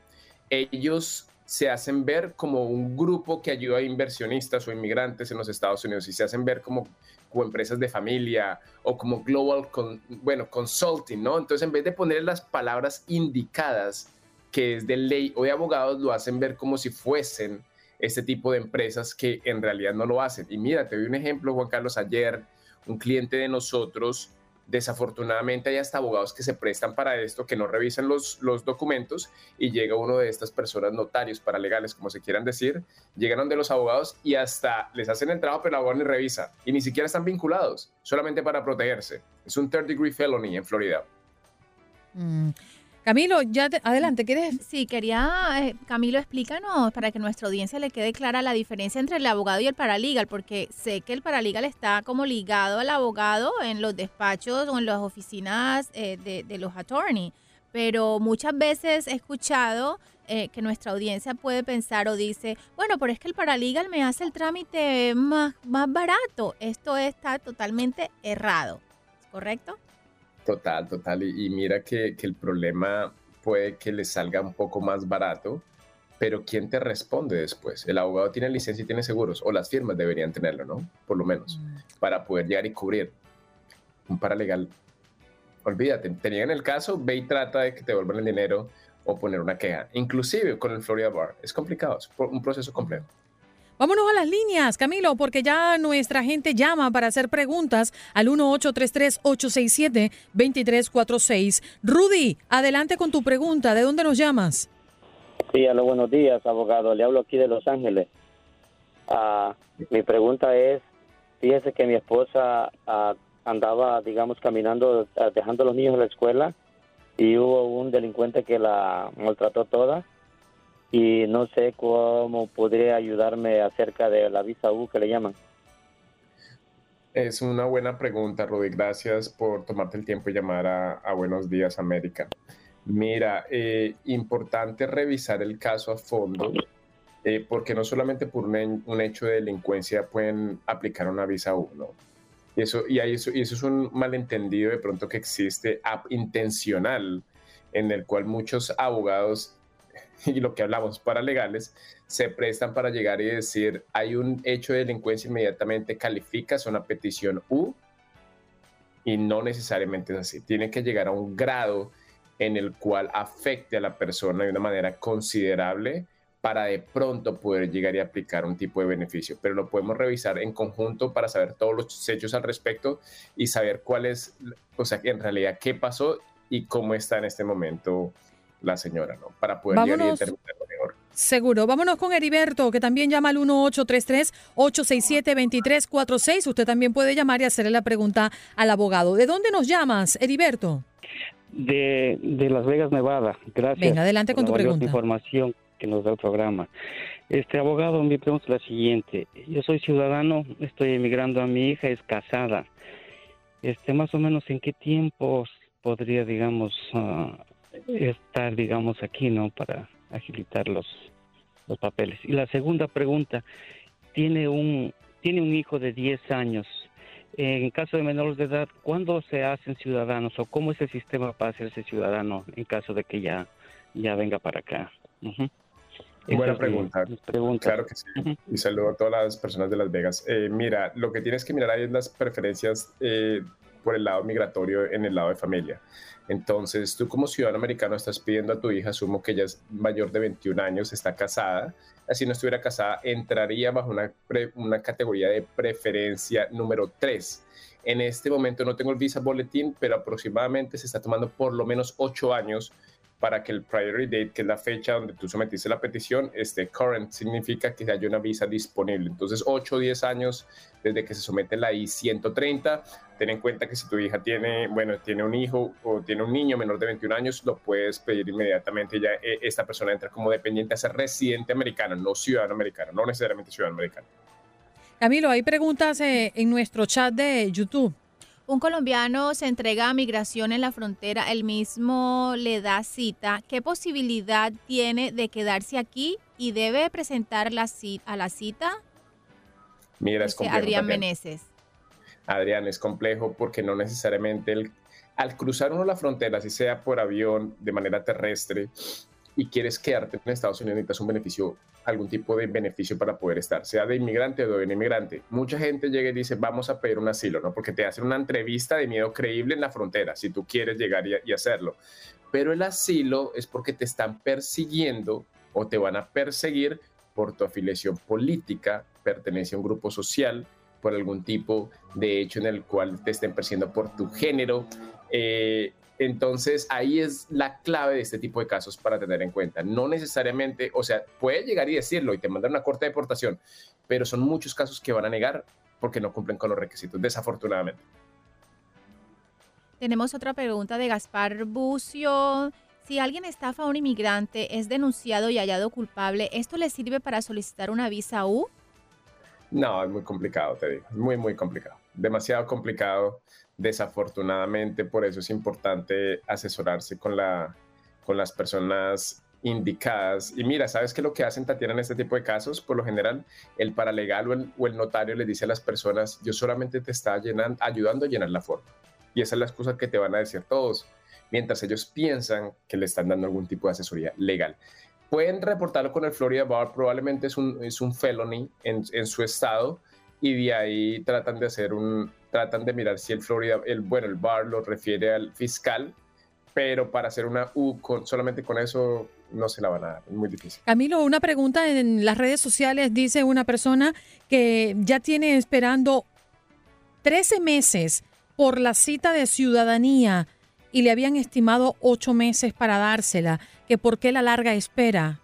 S8: Ellos se hacen ver como un grupo que ayuda a inversionistas o inmigrantes en los Estados Unidos y se hacen ver como empresas de familia o como global, bueno, consulting, ¿no? Entonces, en vez de poner las palabras indicadas, que es de ley o de abogados, lo hacen ver como si fuesen este tipo de empresas que en realidad no lo hacen. Y mira, te doy un ejemplo, Juan Carlos, ayer un cliente de nosotros Desafortunadamente hay hasta abogados que se prestan para esto, que no revisan los, los documentos y llega uno de estas personas, notarios, paralegales, como se quieran decir, llegan donde los abogados y hasta les hacen el trabajo, pero el abogado ni revisa y ni siquiera están vinculados, solamente para protegerse. Es un third degree felony en Florida.
S1: Mm. Camilo, ya adelante, ¿quieres?
S5: Sí, quería, eh, Camilo, explícanos para que nuestra audiencia le quede clara la diferencia entre el abogado y el paralegal, porque sé que el paralegal está como ligado al abogado en los despachos o en las oficinas eh, de, los attorneys, pero muchas veces he escuchado eh, que nuestra audiencia puede pensar o dice, bueno, pero es que el paralegal me hace el trámite más, más barato. Esto está totalmente errado, ¿correcto?
S8: Total, total. Y, mira que, el problema puede que le salga un poco más barato, pero ¿quién te responde después? El abogado tiene licencia y tiene seguros, o las firmas deberían tenerlo, ¿no? Por lo menos, mm. para poder llegar y cubrir. Un paralegal, olvídate, tenían el caso, ve y trata de que te devuelvan el dinero o poner una queja. Inclusive con el Florida Bar, es complicado, es un proceso complejo.
S1: Vámonos a las líneas, Camilo, porque ya nuestra gente llama para hacer preguntas al 1833-867-2346. Rudy, adelante con tu pregunta. ¿De dónde nos llamas?
S9: Sí, a los buenos días, abogado. Le hablo aquí de Los Ángeles. Ah, mi pregunta es, fíjese que mi esposa ah, andaba, digamos, caminando, ah, dejando a los niños en la escuela y hubo un delincuente que la maltrató toda y no sé cómo podría ayudarme acerca de la visa U que le llaman.
S8: Es una buena pregunta, Rudy. Gracias por tomarte el tiempo y llamar a, Buenos Días América. Mira, eh, importante revisar el caso a fondo, eh, porque no solamente por un, hecho de delincuencia pueden aplicar una visa U, ¿no? Y eso, y, eso, y eso es un malentendido de pronto que existe intencional, en el cual muchos abogados y lo que hablamos paralegales se prestan para llegar y decir hay un hecho de delincuencia inmediatamente calificas una petición U y no necesariamente es así. Tiene que llegar a un grado en el cual afecte a la persona de una manera considerable para de pronto poder llegar y aplicar un tipo de beneficio. Pero lo podemos revisar en conjunto para saber todos los hechos al respecto y saber cuál es, o sea, en realidad qué pasó y cómo está en este momento la señora, ¿no? Para poder llegar y determinarlo mejor.
S1: Seguro. Vámonos con Heriberto, que también llama al 1833-867-2346. Usted también puede llamar y hacerle la pregunta al abogado. ¿De dónde nos llamas, Heriberto?
S10: De, de Las Vegas, Nevada. Gracias.
S1: Venga, adelante con tu pregunta.
S10: información que nos da el programa. Este abogado, mi pregunta es la siguiente. Yo soy ciudadano, estoy emigrando a mi hija, es casada. Este, más o menos, ¿en qué tiempos podría, digamos, ah, estar, digamos, aquí, ¿no? Para agilitar los, los papeles. Y la segunda pregunta, tiene un, tiene un hijo de 10 años. En caso de menores de edad, ¿cuándo se hacen ciudadanos o cómo es el sistema para hacerse ciudadano en caso de que ya, ya venga para acá?
S8: Buena pregunta. Claro que sí. Y saludo a todas las personas de Las Vegas. Eh, mira, lo que tienes que mirar ahí es las preferencias eh, por el lado migratorio en el lado de familia. Entonces, tú como ciudadano americano estás pidiendo a tu hija, asumo que ella es mayor de 21 años, está casada. Así no estuviera casada, entraría bajo una, una categoría de preferencia número 3. En este momento no tengo el visa boletín, pero aproximadamente se está tomando por lo menos 8 años para que el priority date, que es la fecha donde tú sometiste la petición, esté current, significa que haya una visa disponible. Entonces, 8 o 10 años desde que se somete la I-130. Ten en cuenta que si tu hija tiene, bueno, tiene un hijo o tiene un niño menor de 21 años, lo puedes pedir inmediatamente. Ya eh, esta persona entra como dependiente a ser residente americano, no ciudadano americano, no necesariamente ciudadano americano.
S1: Camilo, hay preguntas eh, en nuestro chat de YouTube.
S5: Un colombiano se entrega a migración en la frontera, el mismo le da cita. ¿Qué posibilidad tiene de quedarse aquí y debe presentar la cita, a la cita?
S8: Mira, es complejo.
S5: Adrián Meneses.
S8: Adrián, es complejo porque no necesariamente el, al cruzar uno la frontera, si sea por avión, de manera terrestre, y quieres quedarte en Estados Unidos, necesitas un beneficio, algún tipo de beneficio para poder estar, sea de inmigrante o de inmigrante. Mucha gente llega y dice, vamos a pedir un asilo, ¿no? Porque te hacen una entrevista de miedo creíble en la frontera, si tú quieres llegar y, y hacerlo. Pero el asilo es porque te están persiguiendo o te van a perseguir por tu afiliación política, pertenencia a un grupo social, por algún tipo de hecho en el cual te estén persiguiendo por tu género. Eh, entonces ahí es la clave de este tipo de casos para tener en cuenta. No necesariamente, o sea, puede llegar y decirlo y te mandar una corte de deportación, pero son muchos casos que van a negar porque no cumplen con los requisitos, desafortunadamente.
S5: Tenemos otra pregunta de Gaspar Bucio. Si alguien estafa a un inmigrante, es denunciado y hallado culpable, ¿esto le sirve para solicitar una visa U?
S8: No, es muy complicado, te digo. Muy, muy complicado. Demasiado complicado desafortunadamente por eso es importante asesorarse con, la, con las personas indicadas. Y mira, ¿sabes qué lo que hacen Tatiana en este tipo de casos? Por lo general, el paralegal o el, o el notario le dice a las personas, yo solamente te llenando, ayudando a llenar la forma. Y esa es la excusa que te van a decir todos, mientras ellos piensan que le están dando algún tipo de asesoría legal. Pueden reportarlo con el Florida Bar, probablemente es un, es un felony en, en su estado, y de ahí tratan de hacer un, tratan de mirar si el Florida, el, bueno, el bar lo refiere al fiscal, pero para hacer una U con, solamente con eso no se la van a dar, muy difícil.
S1: Camilo, una pregunta en las redes sociales, dice una persona que ya tiene esperando 13 meses por la cita de ciudadanía y le habían estimado 8 meses para dársela, que por qué la larga espera.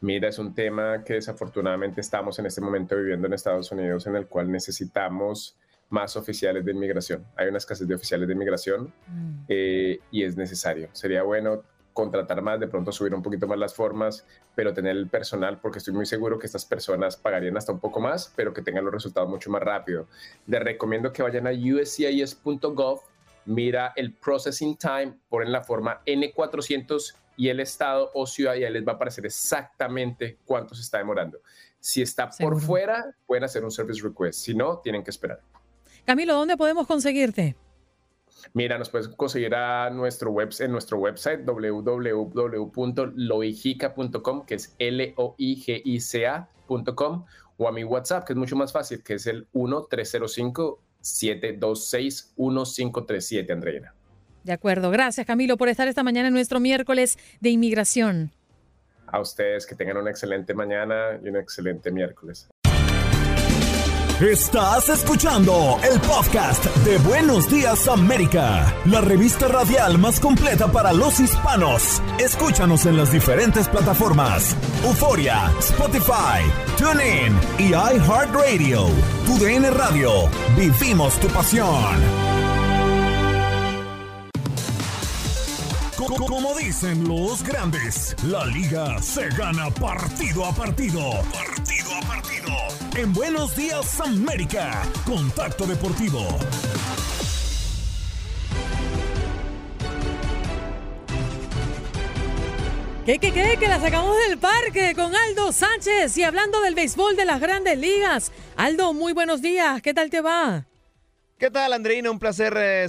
S8: Mira, es un tema que desafortunadamente estamos en este momento viviendo en Estados Unidos en el cual necesitamos más oficiales de inmigración. Hay una escasez de oficiales de inmigración mm. eh, y es necesario. Sería bueno contratar más, de pronto subir un poquito más las formas, pero tener el personal, porque estoy muy seguro que estas personas pagarían hasta un poco más, pero que tengan los resultados mucho más rápido. Les recomiendo que vayan a uscis.gov, mira el processing time, ponen la forma N400 y el estado o ciudad y ahí les va a aparecer exactamente cuánto se está demorando. Si está por fuera, pueden hacer un service request, si no, tienen que esperar.
S1: Camilo, ¿dónde podemos conseguirte?
S8: Mira, nos puedes conseguir a nuestro web, en nuestro website www.loigica.com, que es L-O-I-G-I-C-A.com, o a mi WhatsApp, que es mucho más fácil, que es el 1-305-726-1537, Andreina.
S1: De acuerdo. Gracias, Camilo, por estar esta mañana en nuestro miércoles de inmigración.
S8: A ustedes que tengan una excelente mañana y un excelente miércoles.
S2: Estás escuchando el podcast de Buenos Días América, la revista radial más completa para los hispanos. Escúchanos en las diferentes plataformas: Euforia, Spotify, TuneIn y iHeartRadio. Tu DN Radio. Vivimos tu pasión. Como dicen los grandes, la liga se gana partido a partido. Partido a partido. En Buenos Días América, Contacto Deportivo.
S1: ¿Qué, qué, qué? Que la sacamos del parque con Aldo Sánchez y hablando del béisbol de las grandes ligas. Aldo, muy buenos días. ¿Qué tal te va?
S11: ¿Qué tal, Andreina? Un placer eh,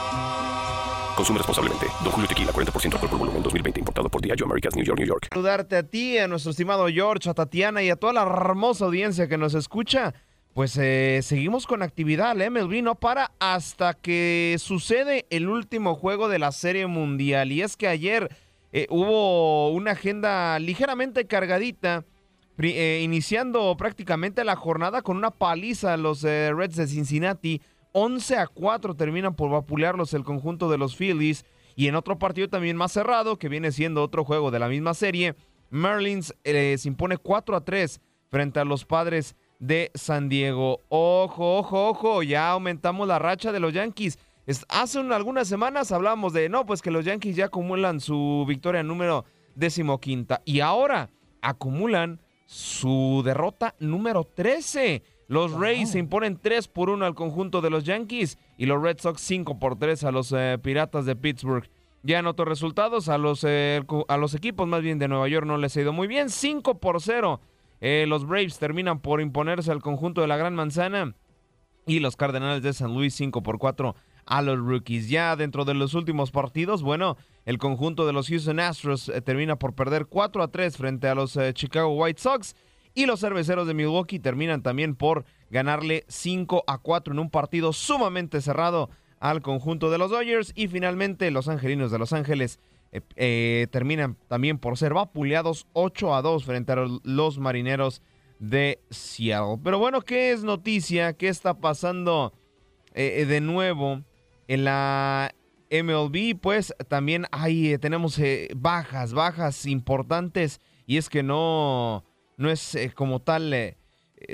S12: Consume responsablemente. Don Julio Tequila, 40% alcohol por volumen, 2020. Importado por Diageo Americas, New York, New York.
S11: Saludarte a ti, a nuestro estimado George, a Tatiana y a toda la hermosa audiencia que nos escucha. Pues eh, seguimos con actividad. El MLB no para hasta que sucede el último juego de la Serie Mundial. Y es que ayer eh, hubo una agenda ligeramente cargadita, eh, iniciando prácticamente la jornada con una paliza a los Reds de Cincinnati. 11 a 4 terminan por vapulearlos el conjunto de los Phillies. Y en otro partido también más cerrado, que viene siendo otro juego de la misma serie, Marlins se impone 4 a 3 frente a los padres de San Diego. Ojo, ojo, ojo, ya aumentamos la racha de los Yankees. hace algunas semanas hablamos de, no, pues que los Yankees ya acumulan su victoria número decimoquinta. Y ahora acumulan su derrota número 13. Los Rays se imponen 3 por 1 al conjunto de los Yankees y los Red Sox 5 por 3 a los eh, Piratas de Pittsburgh. Ya en otros resultados, a los, eh, a los equipos más bien de Nueva York no les ha ido muy bien. 5 por 0. Eh, los Braves terminan por imponerse al conjunto de la Gran Manzana. Y los Cardenales de San Luis 5 por 4 a los Rookies. Ya dentro de los últimos partidos, bueno, el conjunto de los Houston Astros termina por perder 4 a 3 frente a los Chicago White Sox. Y los cerveceros de Milwaukee terminan también por ganarle 5 a 4 en un partido sumamente cerrado al conjunto de los Dodgers. Y finalmente los Angelinos de Los Ángeles eh, eh, terminan también por ser vapuleados 8 a 2 frente a los marineros de Seattle. Pero bueno, ¿qué es noticia? ¿Qué está pasando eh, de nuevo en la MLB? Pues también hay, tenemos bajas, bajas importantes. Y es que no no es eh, como tal eh,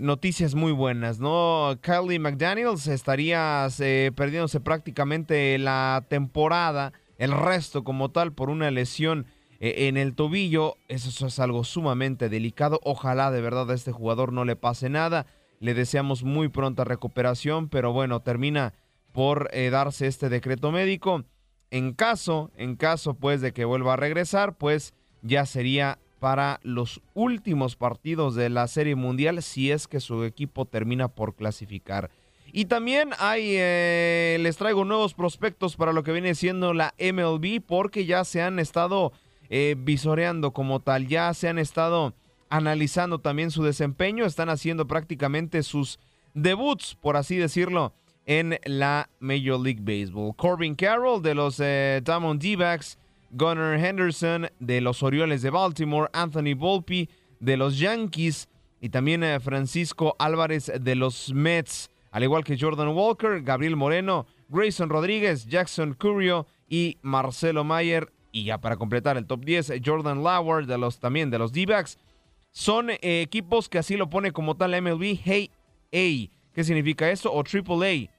S11: noticias muy buenas, ¿no? Kylie McDaniels estaría eh, perdiéndose prácticamente la temporada, el resto como tal, por una lesión en el tobillo. Eso es algo sumamente delicado. Ojalá de verdad a este jugador no le pase nada. Le deseamos muy pronta recuperación, pero bueno, termina por darse este decreto médico. En caso, en caso pues de que vuelva a regresar, pues ya sería para los últimos partidos de la Serie Mundial si es que su equipo termina por clasificar. Y también hay, eh, les traigo nuevos prospectos para lo que viene siendo la MLB porque ya se han estado eh, visoreando como tal, ya se han estado analizando también su desempeño, están haciendo prácticamente sus debuts, por así decirlo, en la Major League Baseball. Corbin Carroll de los eh, Diamond D-Backs Gunnar Henderson de los Orioles de Baltimore, Anthony Volpe de los Yankees y también eh, Francisco Álvarez de los Mets, al igual que Jordan Walker, Gabriel Moreno, Grayson Rodríguez, Jackson Curio y Marcelo Mayer. Y ya para completar el top 10, Jordan Lauer de los, también de los D-Backs. Son eh, equipos que así lo pone como tal MLB Hey A. ¿Qué significa eso? O Triple A.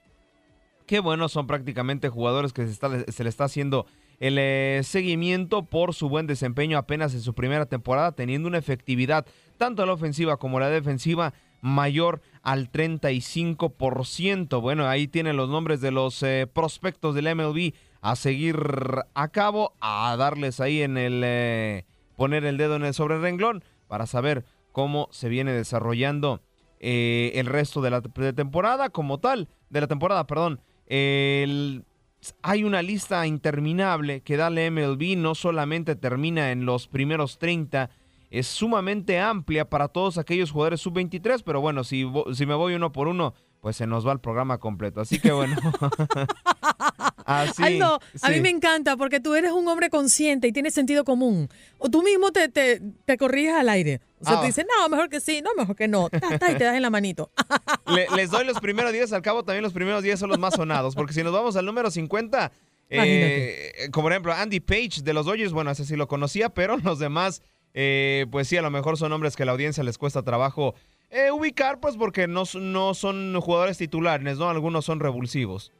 S11: Qué bueno, son prácticamente jugadores que se le está haciendo el eh, seguimiento por su buen desempeño apenas en su primera temporada, teniendo una efectividad tanto la ofensiva como la defensiva mayor al 35%. Bueno, ahí tienen los nombres de los eh, prospectos del MLB a seguir a cabo, a darles ahí en el eh, poner el dedo en el sobre renglón para saber cómo se viene desarrollando eh, el resto de la temporada como tal, de la temporada, perdón. El, hay una lista interminable que da el MLB, no solamente termina en los primeros 30, es sumamente amplia para todos aquellos jugadores sub-23, pero bueno, si, si me voy uno por uno, pues se nos va el programa completo. Así que bueno.
S1: Así, Aldo, a mí me encanta porque tú eres un hombre consciente y tienes sentido común. O tú mismo te, te, te corriges al aire. O sea, tú ah. dices, no, mejor que sí, no, mejor que no. y te das en la manito.
S11: les doy los primeros 10, al cabo también los primeros 10 son los más sonados, porque si nos vamos al número 50, eh, como por ejemplo Andy Page de los Dodgers, bueno, ese sí lo conocía, pero los demás, eh, pues sí, a lo mejor son nombres que a la audiencia les cuesta trabajo eh, ubicar, pues porque no, no son jugadores titulares, ¿no? Algunos son revulsivos.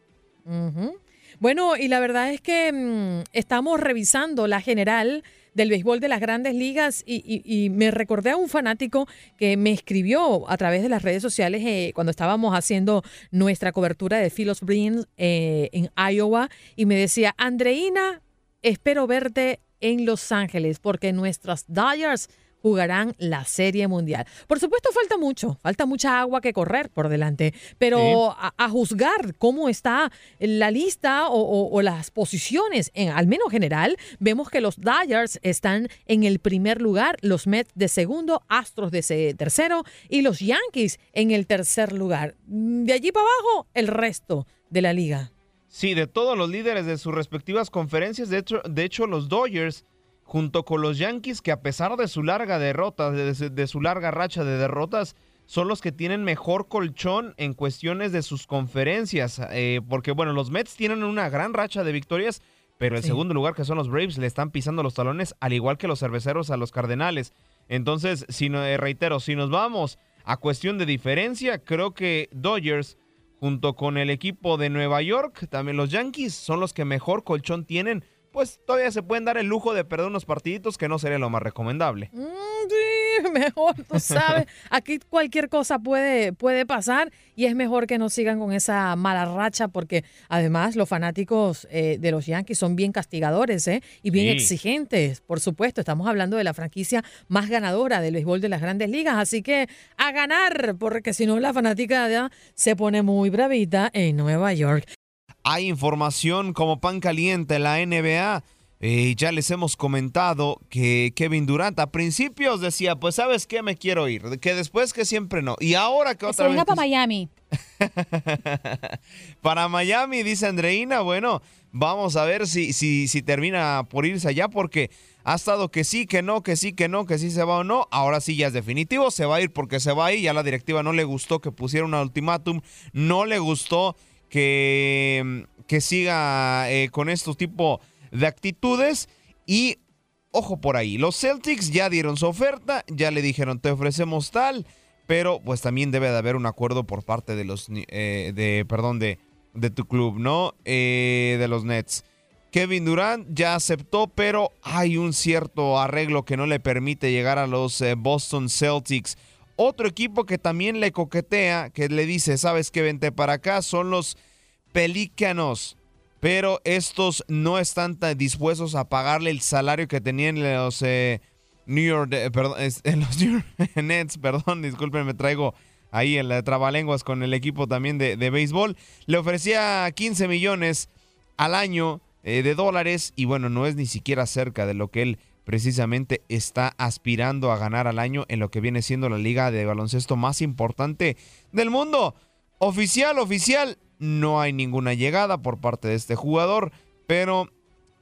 S1: Bueno, y la verdad es que mm, estamos revisando la general del béisbol de las grandes ligas y, me recordé a un fanático que me escribió a través de las redes sociales eh, cuando estábamos haciendo nuestra cobertura de Philos Brins eh, en Iowa y me decía, Andreina, espero verte en Los Ángeles porque nuestras Dodgers jugarán la Serie Mundial. Por supuesto, falta mucho, falta mucha agua que correr por delante, pero a, juzgar cómo está la lista o, las posiciones, en, al menos general, vemos que los Dodgers están en el primer lugar, los Mets de segundo, Astros de tercero y los Yankees en el tercer lugar. De allí para abajo, el resto de la liga.
S11: Sí, de todos los líderes de sus respectivas conferencias, de hecho, de hecho los Dodgers junto con los Yankees, que a pesar de su larga derrota, de, su larga racha de derrotas, son los que tienen mejor colchón en cuestiones de sus conferencias. Eh, porque, bueno, los Mets tienen una gran racha de victorias, pero el segundo lugar, que son los Braves, le están pisando los talones, al igual que los cerveceros a los Cardenales. Entonces, si no, eh, reitero, si nos vamos a cuestión de diferencia, creo que Dodgers, junto con el equipo de Nueva York, también los Yankees, son los que mejor colchón tienen pues todavía se pueden dar el lujo de perder unos partiditos que no sería lo más recomendable.
S1: Mm, sí, mejor, tú sabes. Aquí cualquier cosa puede, puede pasar y es mejor que no sigan con esa mala racha porque además los fanáticos eh, de los Yankees son bien castigadores ¿eh? y bien exigentes. Por supuesto, estamos hablando de la franquicia más ganadora del béisbol de las grandes ligas. Así que a ganar, porque si no la fanática se pone muy bravita en Nueva York.
S11: Hay información como pan caliente en la NBA. Eh, ya les hemos comentado que Kevin Durant a principios decía, pues sabes qué, me quiero ir, que después que siempre no. Y ahora que otra
S5: Se
S11: vez...
S5: para Miami.
S11: para Miami, dice Andreina, bueno, vamos a ver si, si, si termina por irse allá porque ha estado que sí, que no, que sí, que no, que sí se va o no. Ahora sí ya es definitivo, se va a ir porque se va a ir. Ya la directiva no le gustó que pusiera un ultimátum, no le gustó que, que siga eh, con estos tipo de actitudes. Y ojo por ahí, los Celtics ya dieron su oferta, ya le dijeron te ofrecemos tal, pero pues también debe de haber un acuerdo por parte de los, eh, de, perdón, de, de tu club, ¿no? Eh, de los Nets. Kevin Durant ya aceptó, pero hay un cierto arreglo que no le permite llegar a los Boston Celtics. Otro equipo que también le coquetea, que le dice, sabes que vente para acá, son los Pelícanos. Pero estos no están tan dispuestos a pagarle el salario que tenían los eh, New York, eh, perdón, los New York Nets, perdón, disculpen, me traigo ahí el trabalenguas con el equipo también de, béisbol. Le ofrecía 15 millones al año eh, de dólares y bueno, no es ni siquiera cerca de lo que él precisamente está aspirando a ganar al año en lo que viene siendo la liga de baloncesto más importante del mundo. Oficial, oficial, no hay ninguna llegada por parte de este jugador, pero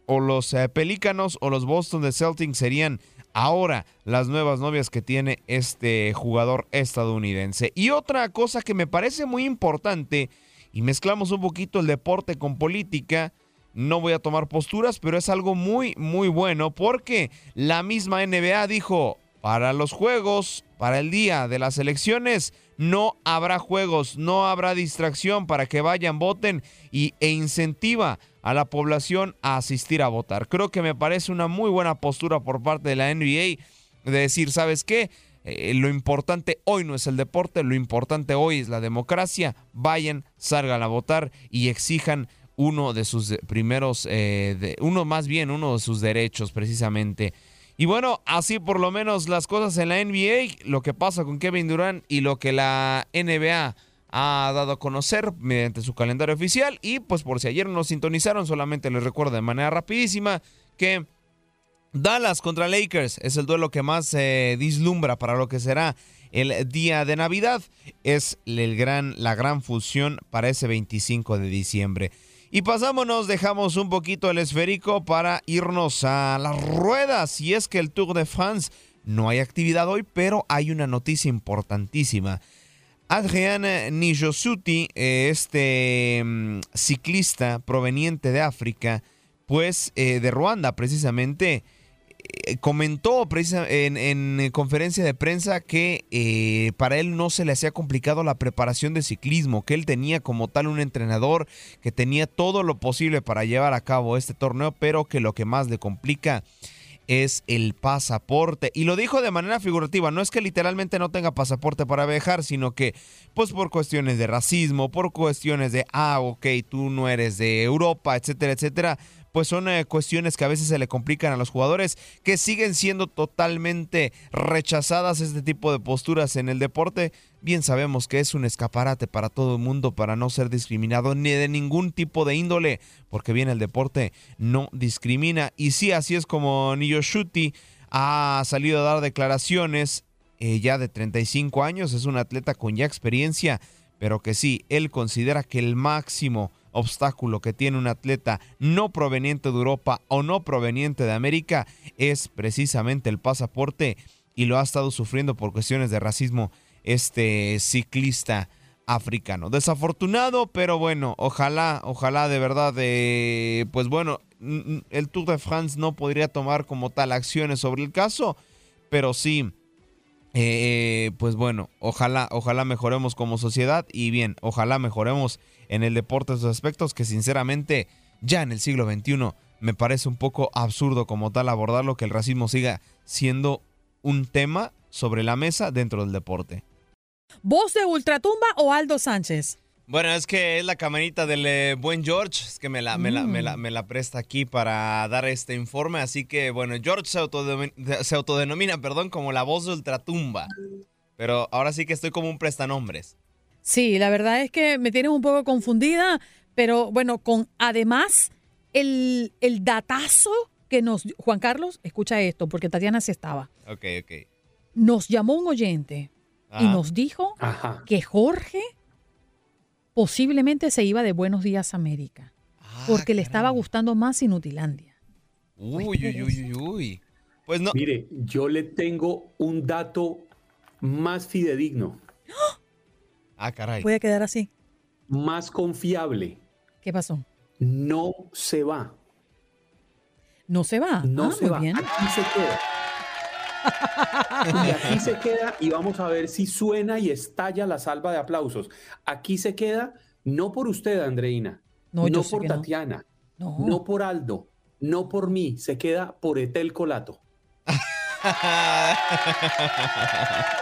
S11: o los eh, Pelícanos o los Boston de Celtics serían ahora las nuevas novias que tiene este jugador estadounidense. Y otra cosa que me parece muy importante, y mezclamos un poquito el deporte con política, no voy a tomar posturas, pero es algo muy, muy bueno porque la misma NBA dijo, para los juegos, para el día de las elecciones, no habrá juegos, no habrá distracción para que vayan, voten y, e incentiva a la población a asistir a votar. Creo que me parece una muy buena postura por parte de la NBA de decir, ¿sabes qué? Eh, lo importante hoy no es el deporte, lo importante hoy es la democracia. Vayan, salgan a votar y exijan uno de sus primeros, eh, uno más bien, uno de sus derechos precisamente. Y bueno, así por lo menos las cosas en la NBA, lo que pasa con Kevin Durant y lo que la NBA ha dado a conocer mediante su calendario oficial. Y pues por si ayer no sintonizaron, solamente les recuerdo de manera rapidísima que Dallas contra Lakers es el duelo que más se dislumbra para lo que será el día de Navidad. Es el gran, la gran fusión para ese 25 de diciembre. Y pasámonos, dejamos un poquito el esférico para irnos a las ruedas. Y es que el Tour de France no hay actividad hoy, pero hay una noticia importantísima. Adrian Nijosuti, eh, este mm, ciclista proveniente de África, pues eh, de Ruanda precisamente, comentó en, en, conferencia de prensa que para él no se le hacía complicado la preparación de ciclismo, que él tenía como tal un entrenador que tenía todo lo posible para llevar a cabo este torneo, pero que lo que más le complica es el pasaporte. Y lo dijo de manera figurativa, no es que literalmente no tenga pasaporte para viajar, sino que pues por cuestiones de racismo, por cuestiones de, ah, ok, tú no eres de Europa, etcétera, etcétera, pues son eh, cuestiones que a veces se le complican a los jugadores que siguen siendo totalmente rechazadas este tipo de posturas en el deporte. Bien sabemos que es un escaparate para todo el mundo para no ser discriminado ni de ningún tipo de índole, porque bien el deporte no discrimina. Y sí, así es como Niyoshuti ha salido a dar declaraciones eh, ya de 35 años, es un atleta con ya experiencia, pero que sí, él considera que el máximo obstáculo que tiene un atleta no proveniente de Europa o no proveniente de América es precisamente el pasaporte y lo ha estado sufriendo por cuestiones de racismo este ciclista africano. Desafortunado, pero bueno, ojalá, ojalá de verdad, eh, pues bueno, el Tour de France no podría tomar como tal acciones sobre el caso, pero sí, eh, pues bueno, ojalá, ojalá mejoremos como sociedad y bien, ojalá mejoremos en el deporte esos aspectos que sinceramente ya en el siglo XXI me parece un poco absurdo como tal abordarlo que el racismo siga siendo un tema sobre la mesa dentro del deporte.
S1: ¿Voz de Ultratumba o Aldo Sánchez?
S11: Bueno, es que es la camarita del eh, buen George, es que me la, me, la, me, la, mm. presta aquí para dar este informe, así que bueno, George se, se autodenomina, perdón, como la voz de Ultratumba, pero ahora sí que estoy como un prestanombres.
S1: Sí, la verdad es que me tienes un poco confundida, pero bueno, con además el, el datazo que nos... Juan Carlos, escucha esto, porque Tatiana se estaba.
S11: Ok, ok.
S1: Nos llamó un oyente y nos dijo que Jorge posiblemente se iba de Buenos Días América, ah, porque le estaba gustando más Inutilandia.
S11: Uy, uy, uy, uy,
S4: Pues no. Mire, yo le tengo un dato más fidedigno. ¡Ah!
S11: Ah, caray.
S1: Puede quedar así.
S4: Más confiable.
S1: ¿Qué pasó?
S4: No se va.
S1: No se va.
S4: No ah, se va. Aquí se queda. y aquí se queda y vamos a ver si suena y estalla la salva de aplausos. Aquí se queda no por usted, Andreina, no, por Tatiana, no. no por Aldo, no por mí, se queda por Etel Colato.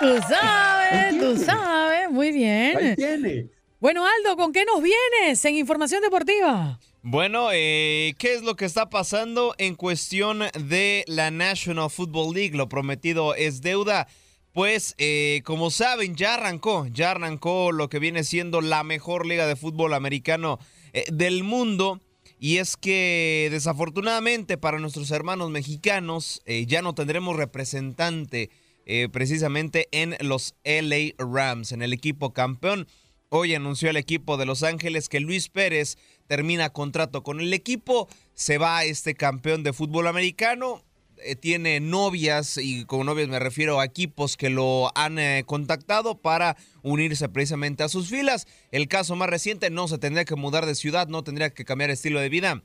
S1: tú sabes, tú sabes, muy bien.
S4: Ahí tiene.
S1: Bueno, Aldo, ¿con qué nos vienes en Información Deportiva?
S11: Bueno, eh, ¿qué es lo que está pasando en cuestión de la National Football League? Lo prometido es deuda. Pues, eh, como saben, ya arrancó, ya arrancó lo que viene siendo la mejor liga de fútbol americano eh, del mundo. Y es que desafortunadamente para nuestros hermanos mexicanos eh, ya no tendremos representante eh, precisamente en los LA Rams, en el equipo campeón. Hoy anunció el equipo de Los Ángeles que Luis Pérez termina contrato con el equipo, se va este campeón de fútbol americano. Eh, tiene novias, y con novias me refiero a equipos que lo han eh, contactado para unirse precisamente a sus filas. El caso más reciente no se tendría que mudar de ciudad, no tendría que cambiar estilo de vida.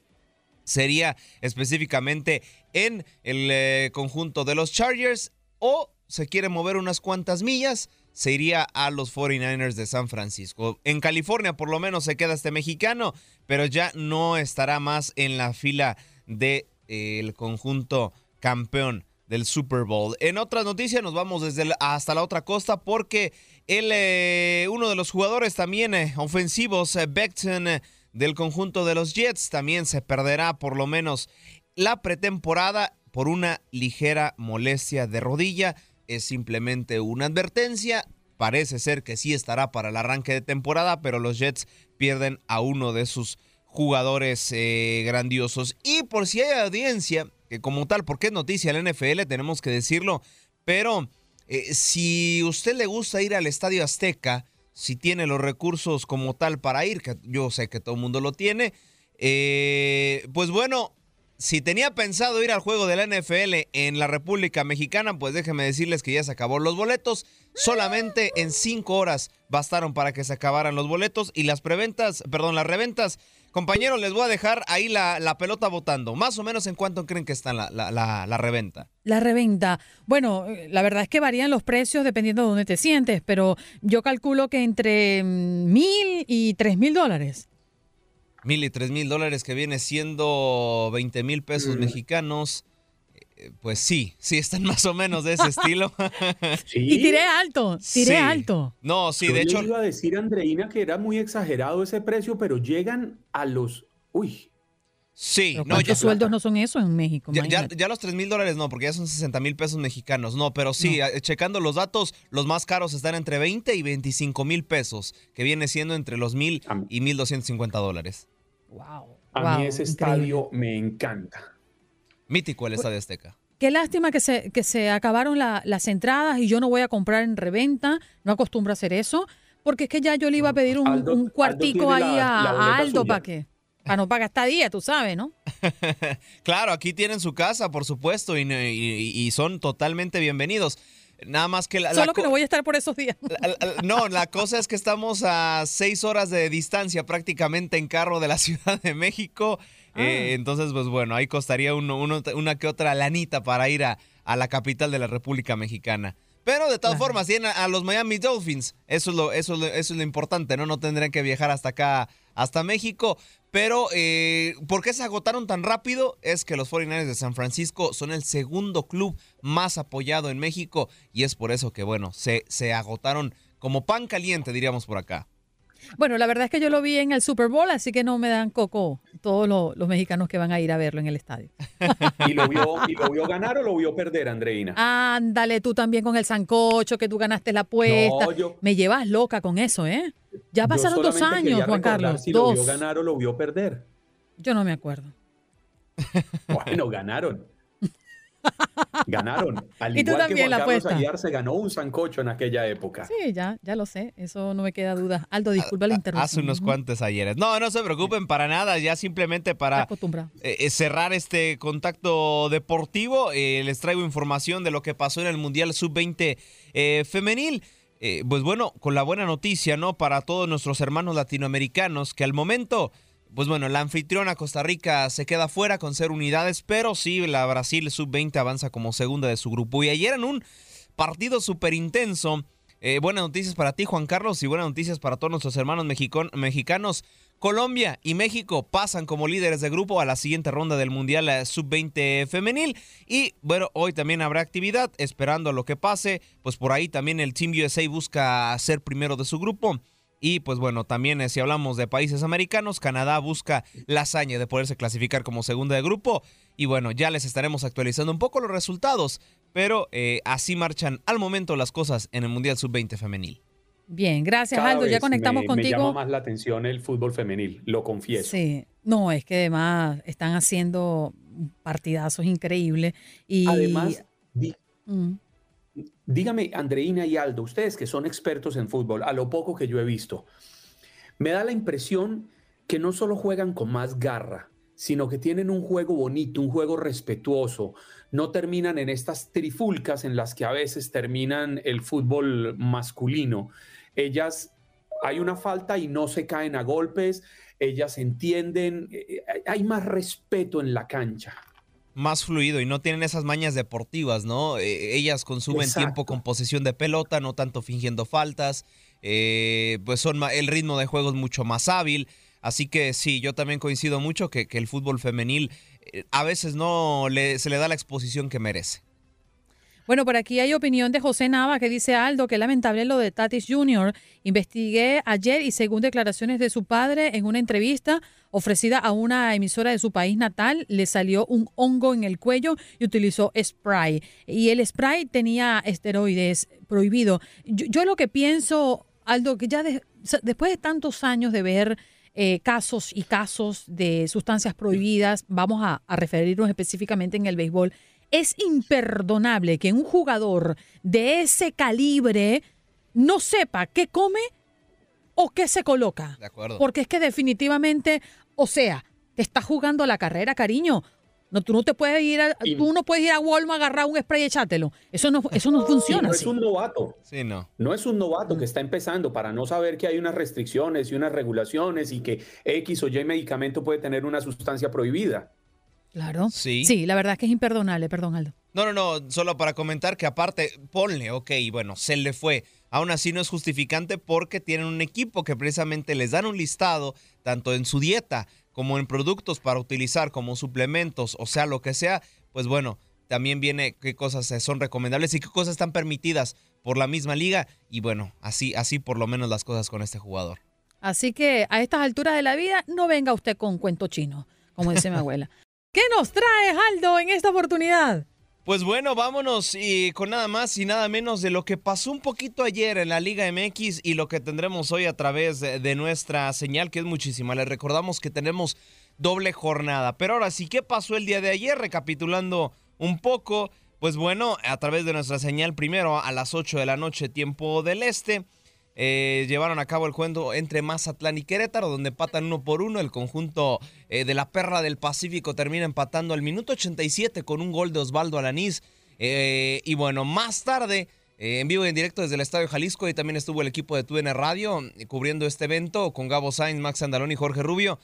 S11: Sería específicamente en el conjunto de los Chargers o se quiere mover unas cuantas millas se iría a los 49ers de San Francisco. En California por lo menos se queda este mexicano, pero ya no estará más en la fila del de, conjunto campeón del Super Bowl. En otras noticias nos vamos desde hasta la otra costa porque el, eh, uno de los jugadores también eh, ofensivos, eh, Beckton, del conjunto de los Jets, también se perderá por lo menos la pretemporada por una ligera molestia de rodilla. Es simplemente una advertencia. Parece ser que sí estará para el arranque de temporada, pero los Jets pierden a uno de sus jugadores grandiosos. Y por si hay audiencia, que como tal, porque es noticia la NFL, tenemos que decirlo, pero eh, si usted le gusta ir al Estadio Azteca, si tiene los recursos como tal para ir, que yo sé que todo el mundo lo tiene, eh, pues bueno, si tenía pensado ir al juego de la NFL en la República Mexicana, pues déjenme decirles que ya se acabó los boletos. Solamente en cinco horas bastaron para que se acabaran los boletos y las preventas, perdón, las reventas Compañeros, les voy a dejar ahí la, pelota votando. Más o menos en cuánto creen que está la, la, reventa.
S1: La reventa. Bueno, la verdad es que varían los precios dependiendo de dónde te sientes, pero yo calculo que entre mm, mil y tres mil dólares.
S11: Mil y tres mil dólares que viene siendo 20 mil pesos mm. mexicanos. Eh, pues sí, sí, están más o menos de ese estilo.
S1: Y tiré alto, tiré alto.
S11: No, sí, de hecho.
S4: Yo iba a decir, Andreina, que era muy exagerado ese precio, pero llegan a los. Uy.
S11: Sí,
S1: no, ya, sueldos no son eso en México?
S11: Ya, ya, los 3 mil dólares no, porque ya son 60 mil pesos mexicanos. No, pero sí, checando los datos, los más caros están entre 20 y 25 mil pesos, que viene siendo entre los mil y 1250 dólares.
S4: Wow. A mí ese estadio me encanta.
S11: Mítico el Estadio Azteca.
S1: Qué lástima que se, que se acabaron las entradas y yo no voy a comprar en reventa, no acostumbro a hacer eso, porque es que ya yo le iba a pedir un, cuartico ahí a, Aldo para que para no pagar esta día, tú sabes, ¿no?
S11: claro, aquí tienen su casa, por supuesto, y, son totalmente bienvenidos. Nada más que la,
S1: Solo que no voy a estar por esos días.
S11: no, la cosa es que estamos a seis horas de distancia prácticamente en carro de la Ciudad de México. Eh, ah. entonces, pues bueno, ahí costaría uno, una que otra lanita para ir a, la capital de la República Mexicana. Pero de todas formas, tienen a, los Miami Dolphins. Eso es, lo, eso, eso es lo importante, ¿no? No tendrían que viajar hasta acá, hasta México. Pero, eh, ¿por qué se agotaron tan rápido? Es que los 49ers de San Francisco son el segundo club más apoyado en México. Y es por eso que, bueno, se, se agotaron como pan caliente, diríamos por acá.
S1: Bueno, la verdad es que yo lo vi en el Super Bowl, así que no me dan coco todos los, mexicanos que van a ir a verlo en el estadio.
S4: ¿Y lo, vio, ¿Y lo vio ganar o lo vio perder, Andreina?
S1: Ándale, tú también con el sancocho, que tú ganaste la apuesta. Me llevas loca con eso, ¿eh? Ya pasaron dos años, Juan Carlos.
S4: Si
S1: lo
S4: vio ganar o lo vio perder.
S1: Yo no me acuerdo.
S4: Bueno, ganaron. Ganaron. Al y tú igual también que Juan la Carlos Aguiar se ganó un sancocho en aquella época.
S1: Sí, ya, ya lo sé. Eso no me queda duda. Aldo, disculpa la interrupción.
S11: Hace unos cuantos ayeres. No, no se preocupen para nada. Ya simplemente para eh, eh, cerrar este contacto deportivo, eh, les traigo información de lo que pasó en el Mundial Sub-20 femenil. pues bueno, con la buena noticia, ¿no? Para todos nuestros hermanos latinoamericanos que al momento pues bueno, la anfitriona Costa Rica se queda fuera con ser unidades, pero sí, la Brasil sub-20 avanza como segunda de su grupo. Y ayer en un partido súper intenso, eh, buenas noticias para ti, Juan Carlos, y buenas noticias para todos nuestros hermanos mexicanos. Colombia y México pasan como líderes de grupo a la siguiente ronda del Mundial eh, Sub-20 femenil. Y bueno, hoy también habrá actividad, esperando a lo que pase. Pues por ahí también el Team USA busca ser primero de su grupo. Y pues bueno, también eh, si hablamos de países americanos, Canadá busca la hazaña de poderse clasificar como segunda de grupo. Y bueno, ya les estaremos actualizando un poco los resultados, pero eh, así marchan al momento las cosas en el Mundial Sub-20 femenil.
S1: Bien, gracias Aldo, ya conectamos contigo. Me
S4: llama más la atención el fútbol femenil, lo confieso.
S1: Sí, no, es que además están haciendo partidazos increíbles y...
S4: Además, mm. Dígame, Andreina y Aldo, ustedes que son expertos en fútbol, a lo poco que yo he visto, me da la impresión que no solo juegan con más garra, sino que tienen un juego bonito, un juego respetuoso, no terminan en estas trifulcas en las que a veces terminan el fútbol masculino. Ellas, hay una falta y no se caen a golpes, ellas entienden, eh, hay más respeto en la cancha.
S11: Más fluido y no tienen esas mañas deportivas, ¿no? Eh, ellas consumen
S4: Exacto.
S11: tiempo con posesión de pelota, no tanto fingiendo faltas. eh, pues son el ritmo de juego es mucho más hábil. Así que sí, yo también coincido mucho que, que el fútbol femenil eh, a veces no le- se le da la exposición que merece.
S1: Bueno, por aquí hay opinión de José Nava que dice Aldo que lamentable lo de Tatis Jr. Investigué ayer y según declaraciones de su padre en una entrevista ofrecida a una emisora de su país natal, le salió un hongo en el cuello y utilizó spray. Y el spray tenía esteroides prohibido. Yo, yo lo que pienso, Aldo, que ya de- después de tantos años de ver eh, casos y casos de sustancias prohibidas, vamos a, a referirnos específicamente en el béisbol, es imperdonable que un jugador de ese calibre no sepa qué come o qué se coloca.
S11: De acuerdo.
S1: Porque es que definitivamente, o sea, te está jugando la carrera, cariño. No, tú no te puedes ir a,
S4: Y-
S1: tú no puedes ir a Walmart, agarrar un spray y echártelo. Eso no, eso no funciona
S4: no
S1: así.
S4: es un novato.
S11: Sí, no.
S4: No es un novato que está empezando para no saber que hay unas restricciones y unas regulaciones y que X o Y medicamento puede tener una sustancia prohibida.
S1: Claro.
S11: Sí.
S1: Sí, la verdad es que es imperdonable, perdón, Aldo.
S11: No, no, no, solo para comentar que aparte, ponle, ok, bueno, se le fue. Aún así no es justificante porque tienen un equipo que precisamente les dan un listado, tanto en su dieta como en productos para utilizar como suplementos, o sea, lo que sea, pues bueno, también viene qué cosas son recomendables y qué cosas están permitidas por la misma liga. Y bueno, así, así por lo menos las cosas con este jugador.
S1: Así que a estas alturas de la vida, no venga usted con cuento chino, como dice mi abuela. ¿Qué nos trae Aldo en esta oportunidad?
S11: Pues bueno, vámonos y con nada más y nada menos de lo que pasó un poquito ayer en la Liga MX y lo que tendremos hoy a través de, nuestra señal, que es muchísima. Les recordamos que tenemos doble jornada. Pero ahora sí, ¿qué pasó el día de ayer? Recapitulando un poco, pues bueno, a través de nuestra señal primero a las 8 de la noche, tiempo del este. Eh, llevaron a cabo el cuento entre Mazatlán y Querétaro, donde empatan uno por uno. El conjunto eh, de la Perla del Pacífico termina empatando al minuto 87 con un gol de Osvaldo Alanís. Eh, y bueno, más tarde, eh, en vivo y en directo desde el Estadio Jalisco, y también estuvo el equipo de TUDN Radio cubriendo este evento con Gabo Sainz, Max Andalón y Jorge Rubio.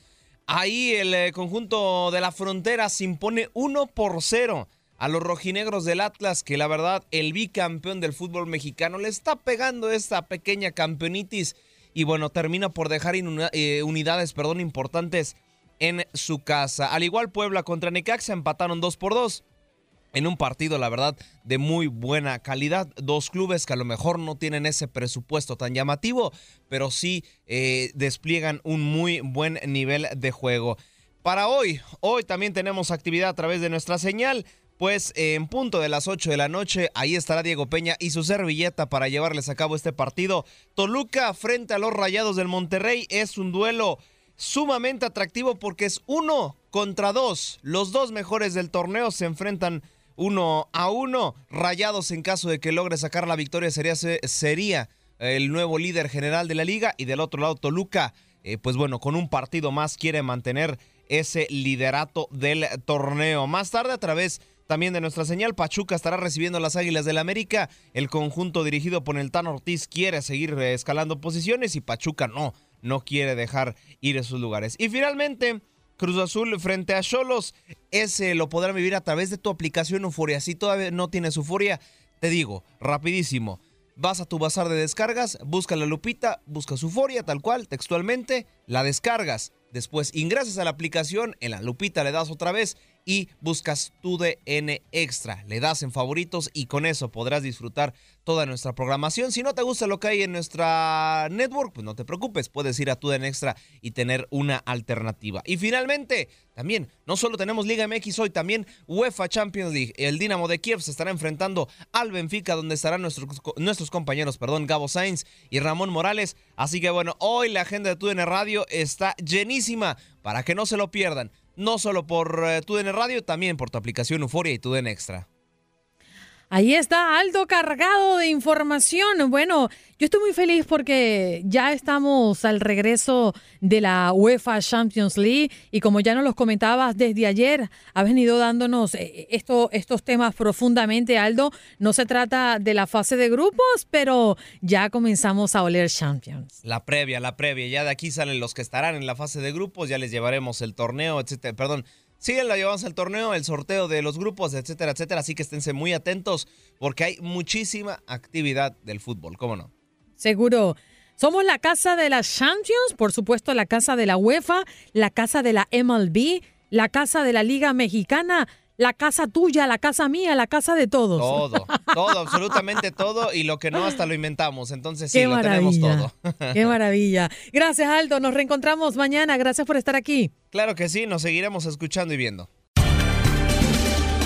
S11: Ahí el conjunto de la frontera se impone 1 por 0 a los rojinegros del Atlas, que la verdad el bicampeón del fútbol mexicano le está pegando esta pequeña campeonitis y bueno, termina por dejar eh, unidades perdón, importantes en su casa. Al igual Puebla contra Necaxa empataron 2 por 2 en un partido, la verdad, de muy buena calidad. Dos clubes que a lo mejor no tienen ese presupuesto tan llamativo, pero sí eh, despliegan un muy buen nivel de juego. Para hoy, hoy también tenemos actividad a través de nuestra señal. Pues eh, en punto de las 8 de la noche, ahí estará Diego Peña y su servilleta para llevarles a cabo este partido. Toluca frente a los Rayados del Monterrey es un duelo sumamente atractivo porque es uno contra dos. Los dos mejores del torneo se enfrentan uno a uno. Rayados en caso de que logre sacar la victoria sería, sería el nuevo líder general de la liga y del otro lado Toluca, eh, pues bueno, con un partido más quiere mantener ese liderato del torneo. Más tarde a través también de nuestra señal, Pachuca estará recibiendo a las Águilas del América. El conjunto dirigido por el Tan Ortiz quiere seguir eh, escalando posiciones y Pachuca no, no quiere dejar ir esos lugares. Y finalmente, Cruz Azul frente a Cholos, ese lo podrán vivir a través de tu aplicación Euforia. Si todavía no tienes Euforia, te digo, rapidísimo. Vas a tu bazar de descargas, busca la lupita, buscas Euforia tal cual, textualmente, la descargas. Después ingresas a la aplicación, en la lupita le das otra vez y buscas tu DN Extra. Le das en favoritos y con eso podrás disfrutar toda nuestra programación. Si no te gusta lo que hay en nuestra network, pues no te preocupes, puedes ir a tu DN Extra y tener una alternativa. Y finalmente, también, no solo tenemos Liga MX hoy, también UEFA Champions League. El Dinamo de Kiev se estará enfrentando al Benfica, donde estarán nuestros, nuestros compañeros, perdón, Gabo Sainz y Ramón Morales. Así que bueno, hoy la agenda de TUDN Radio está llenísima para que no se lo pierdan. No solo por uh, TUDN Radio, también por tu aplicación Euforia y TUDN Extra.
S1: Ahí está Aldo cargado de información. Bueno, yo estoy muy feliz porque ya estamos al regreso de la UEFA Champions League y como ya nos los comentabas desde ayer, has venido dándonos eh, esto, estos temas profundamente, Aldo. No se trata de la fase de grupos, pero ya comenzamos a oler Champions.
S11: La previa, la previa. Ya de aquí salen los que estarán en la fase de grupos, ya les llevaremos el torneo, etcétera. Perdón, Sí, la llevamos al torneo, el sorteo de los grupos, etcétera, etcétera. Así que esténse muy atentos porque hay muchísima actividad del fútbol, ¿cómo no?
S1: Seguro. Somos la casa de las Champions, por supuesto la casa de la UEFA, la casa de la MLB, la casa de la Liga Mexicana, la casa tuya, la casa mía, la casa de todos.
S11: Todo, todo, absolutamente todo y lo que no hasta lo inventamos. Entonces sí, lo tenemos todo.
S1: Qué maravilla. Gracias Aldo, nos reencontramos mañana. Gracias por estar aquí.
S11: Claro que sí, nos seguiremos escuchando y viendo.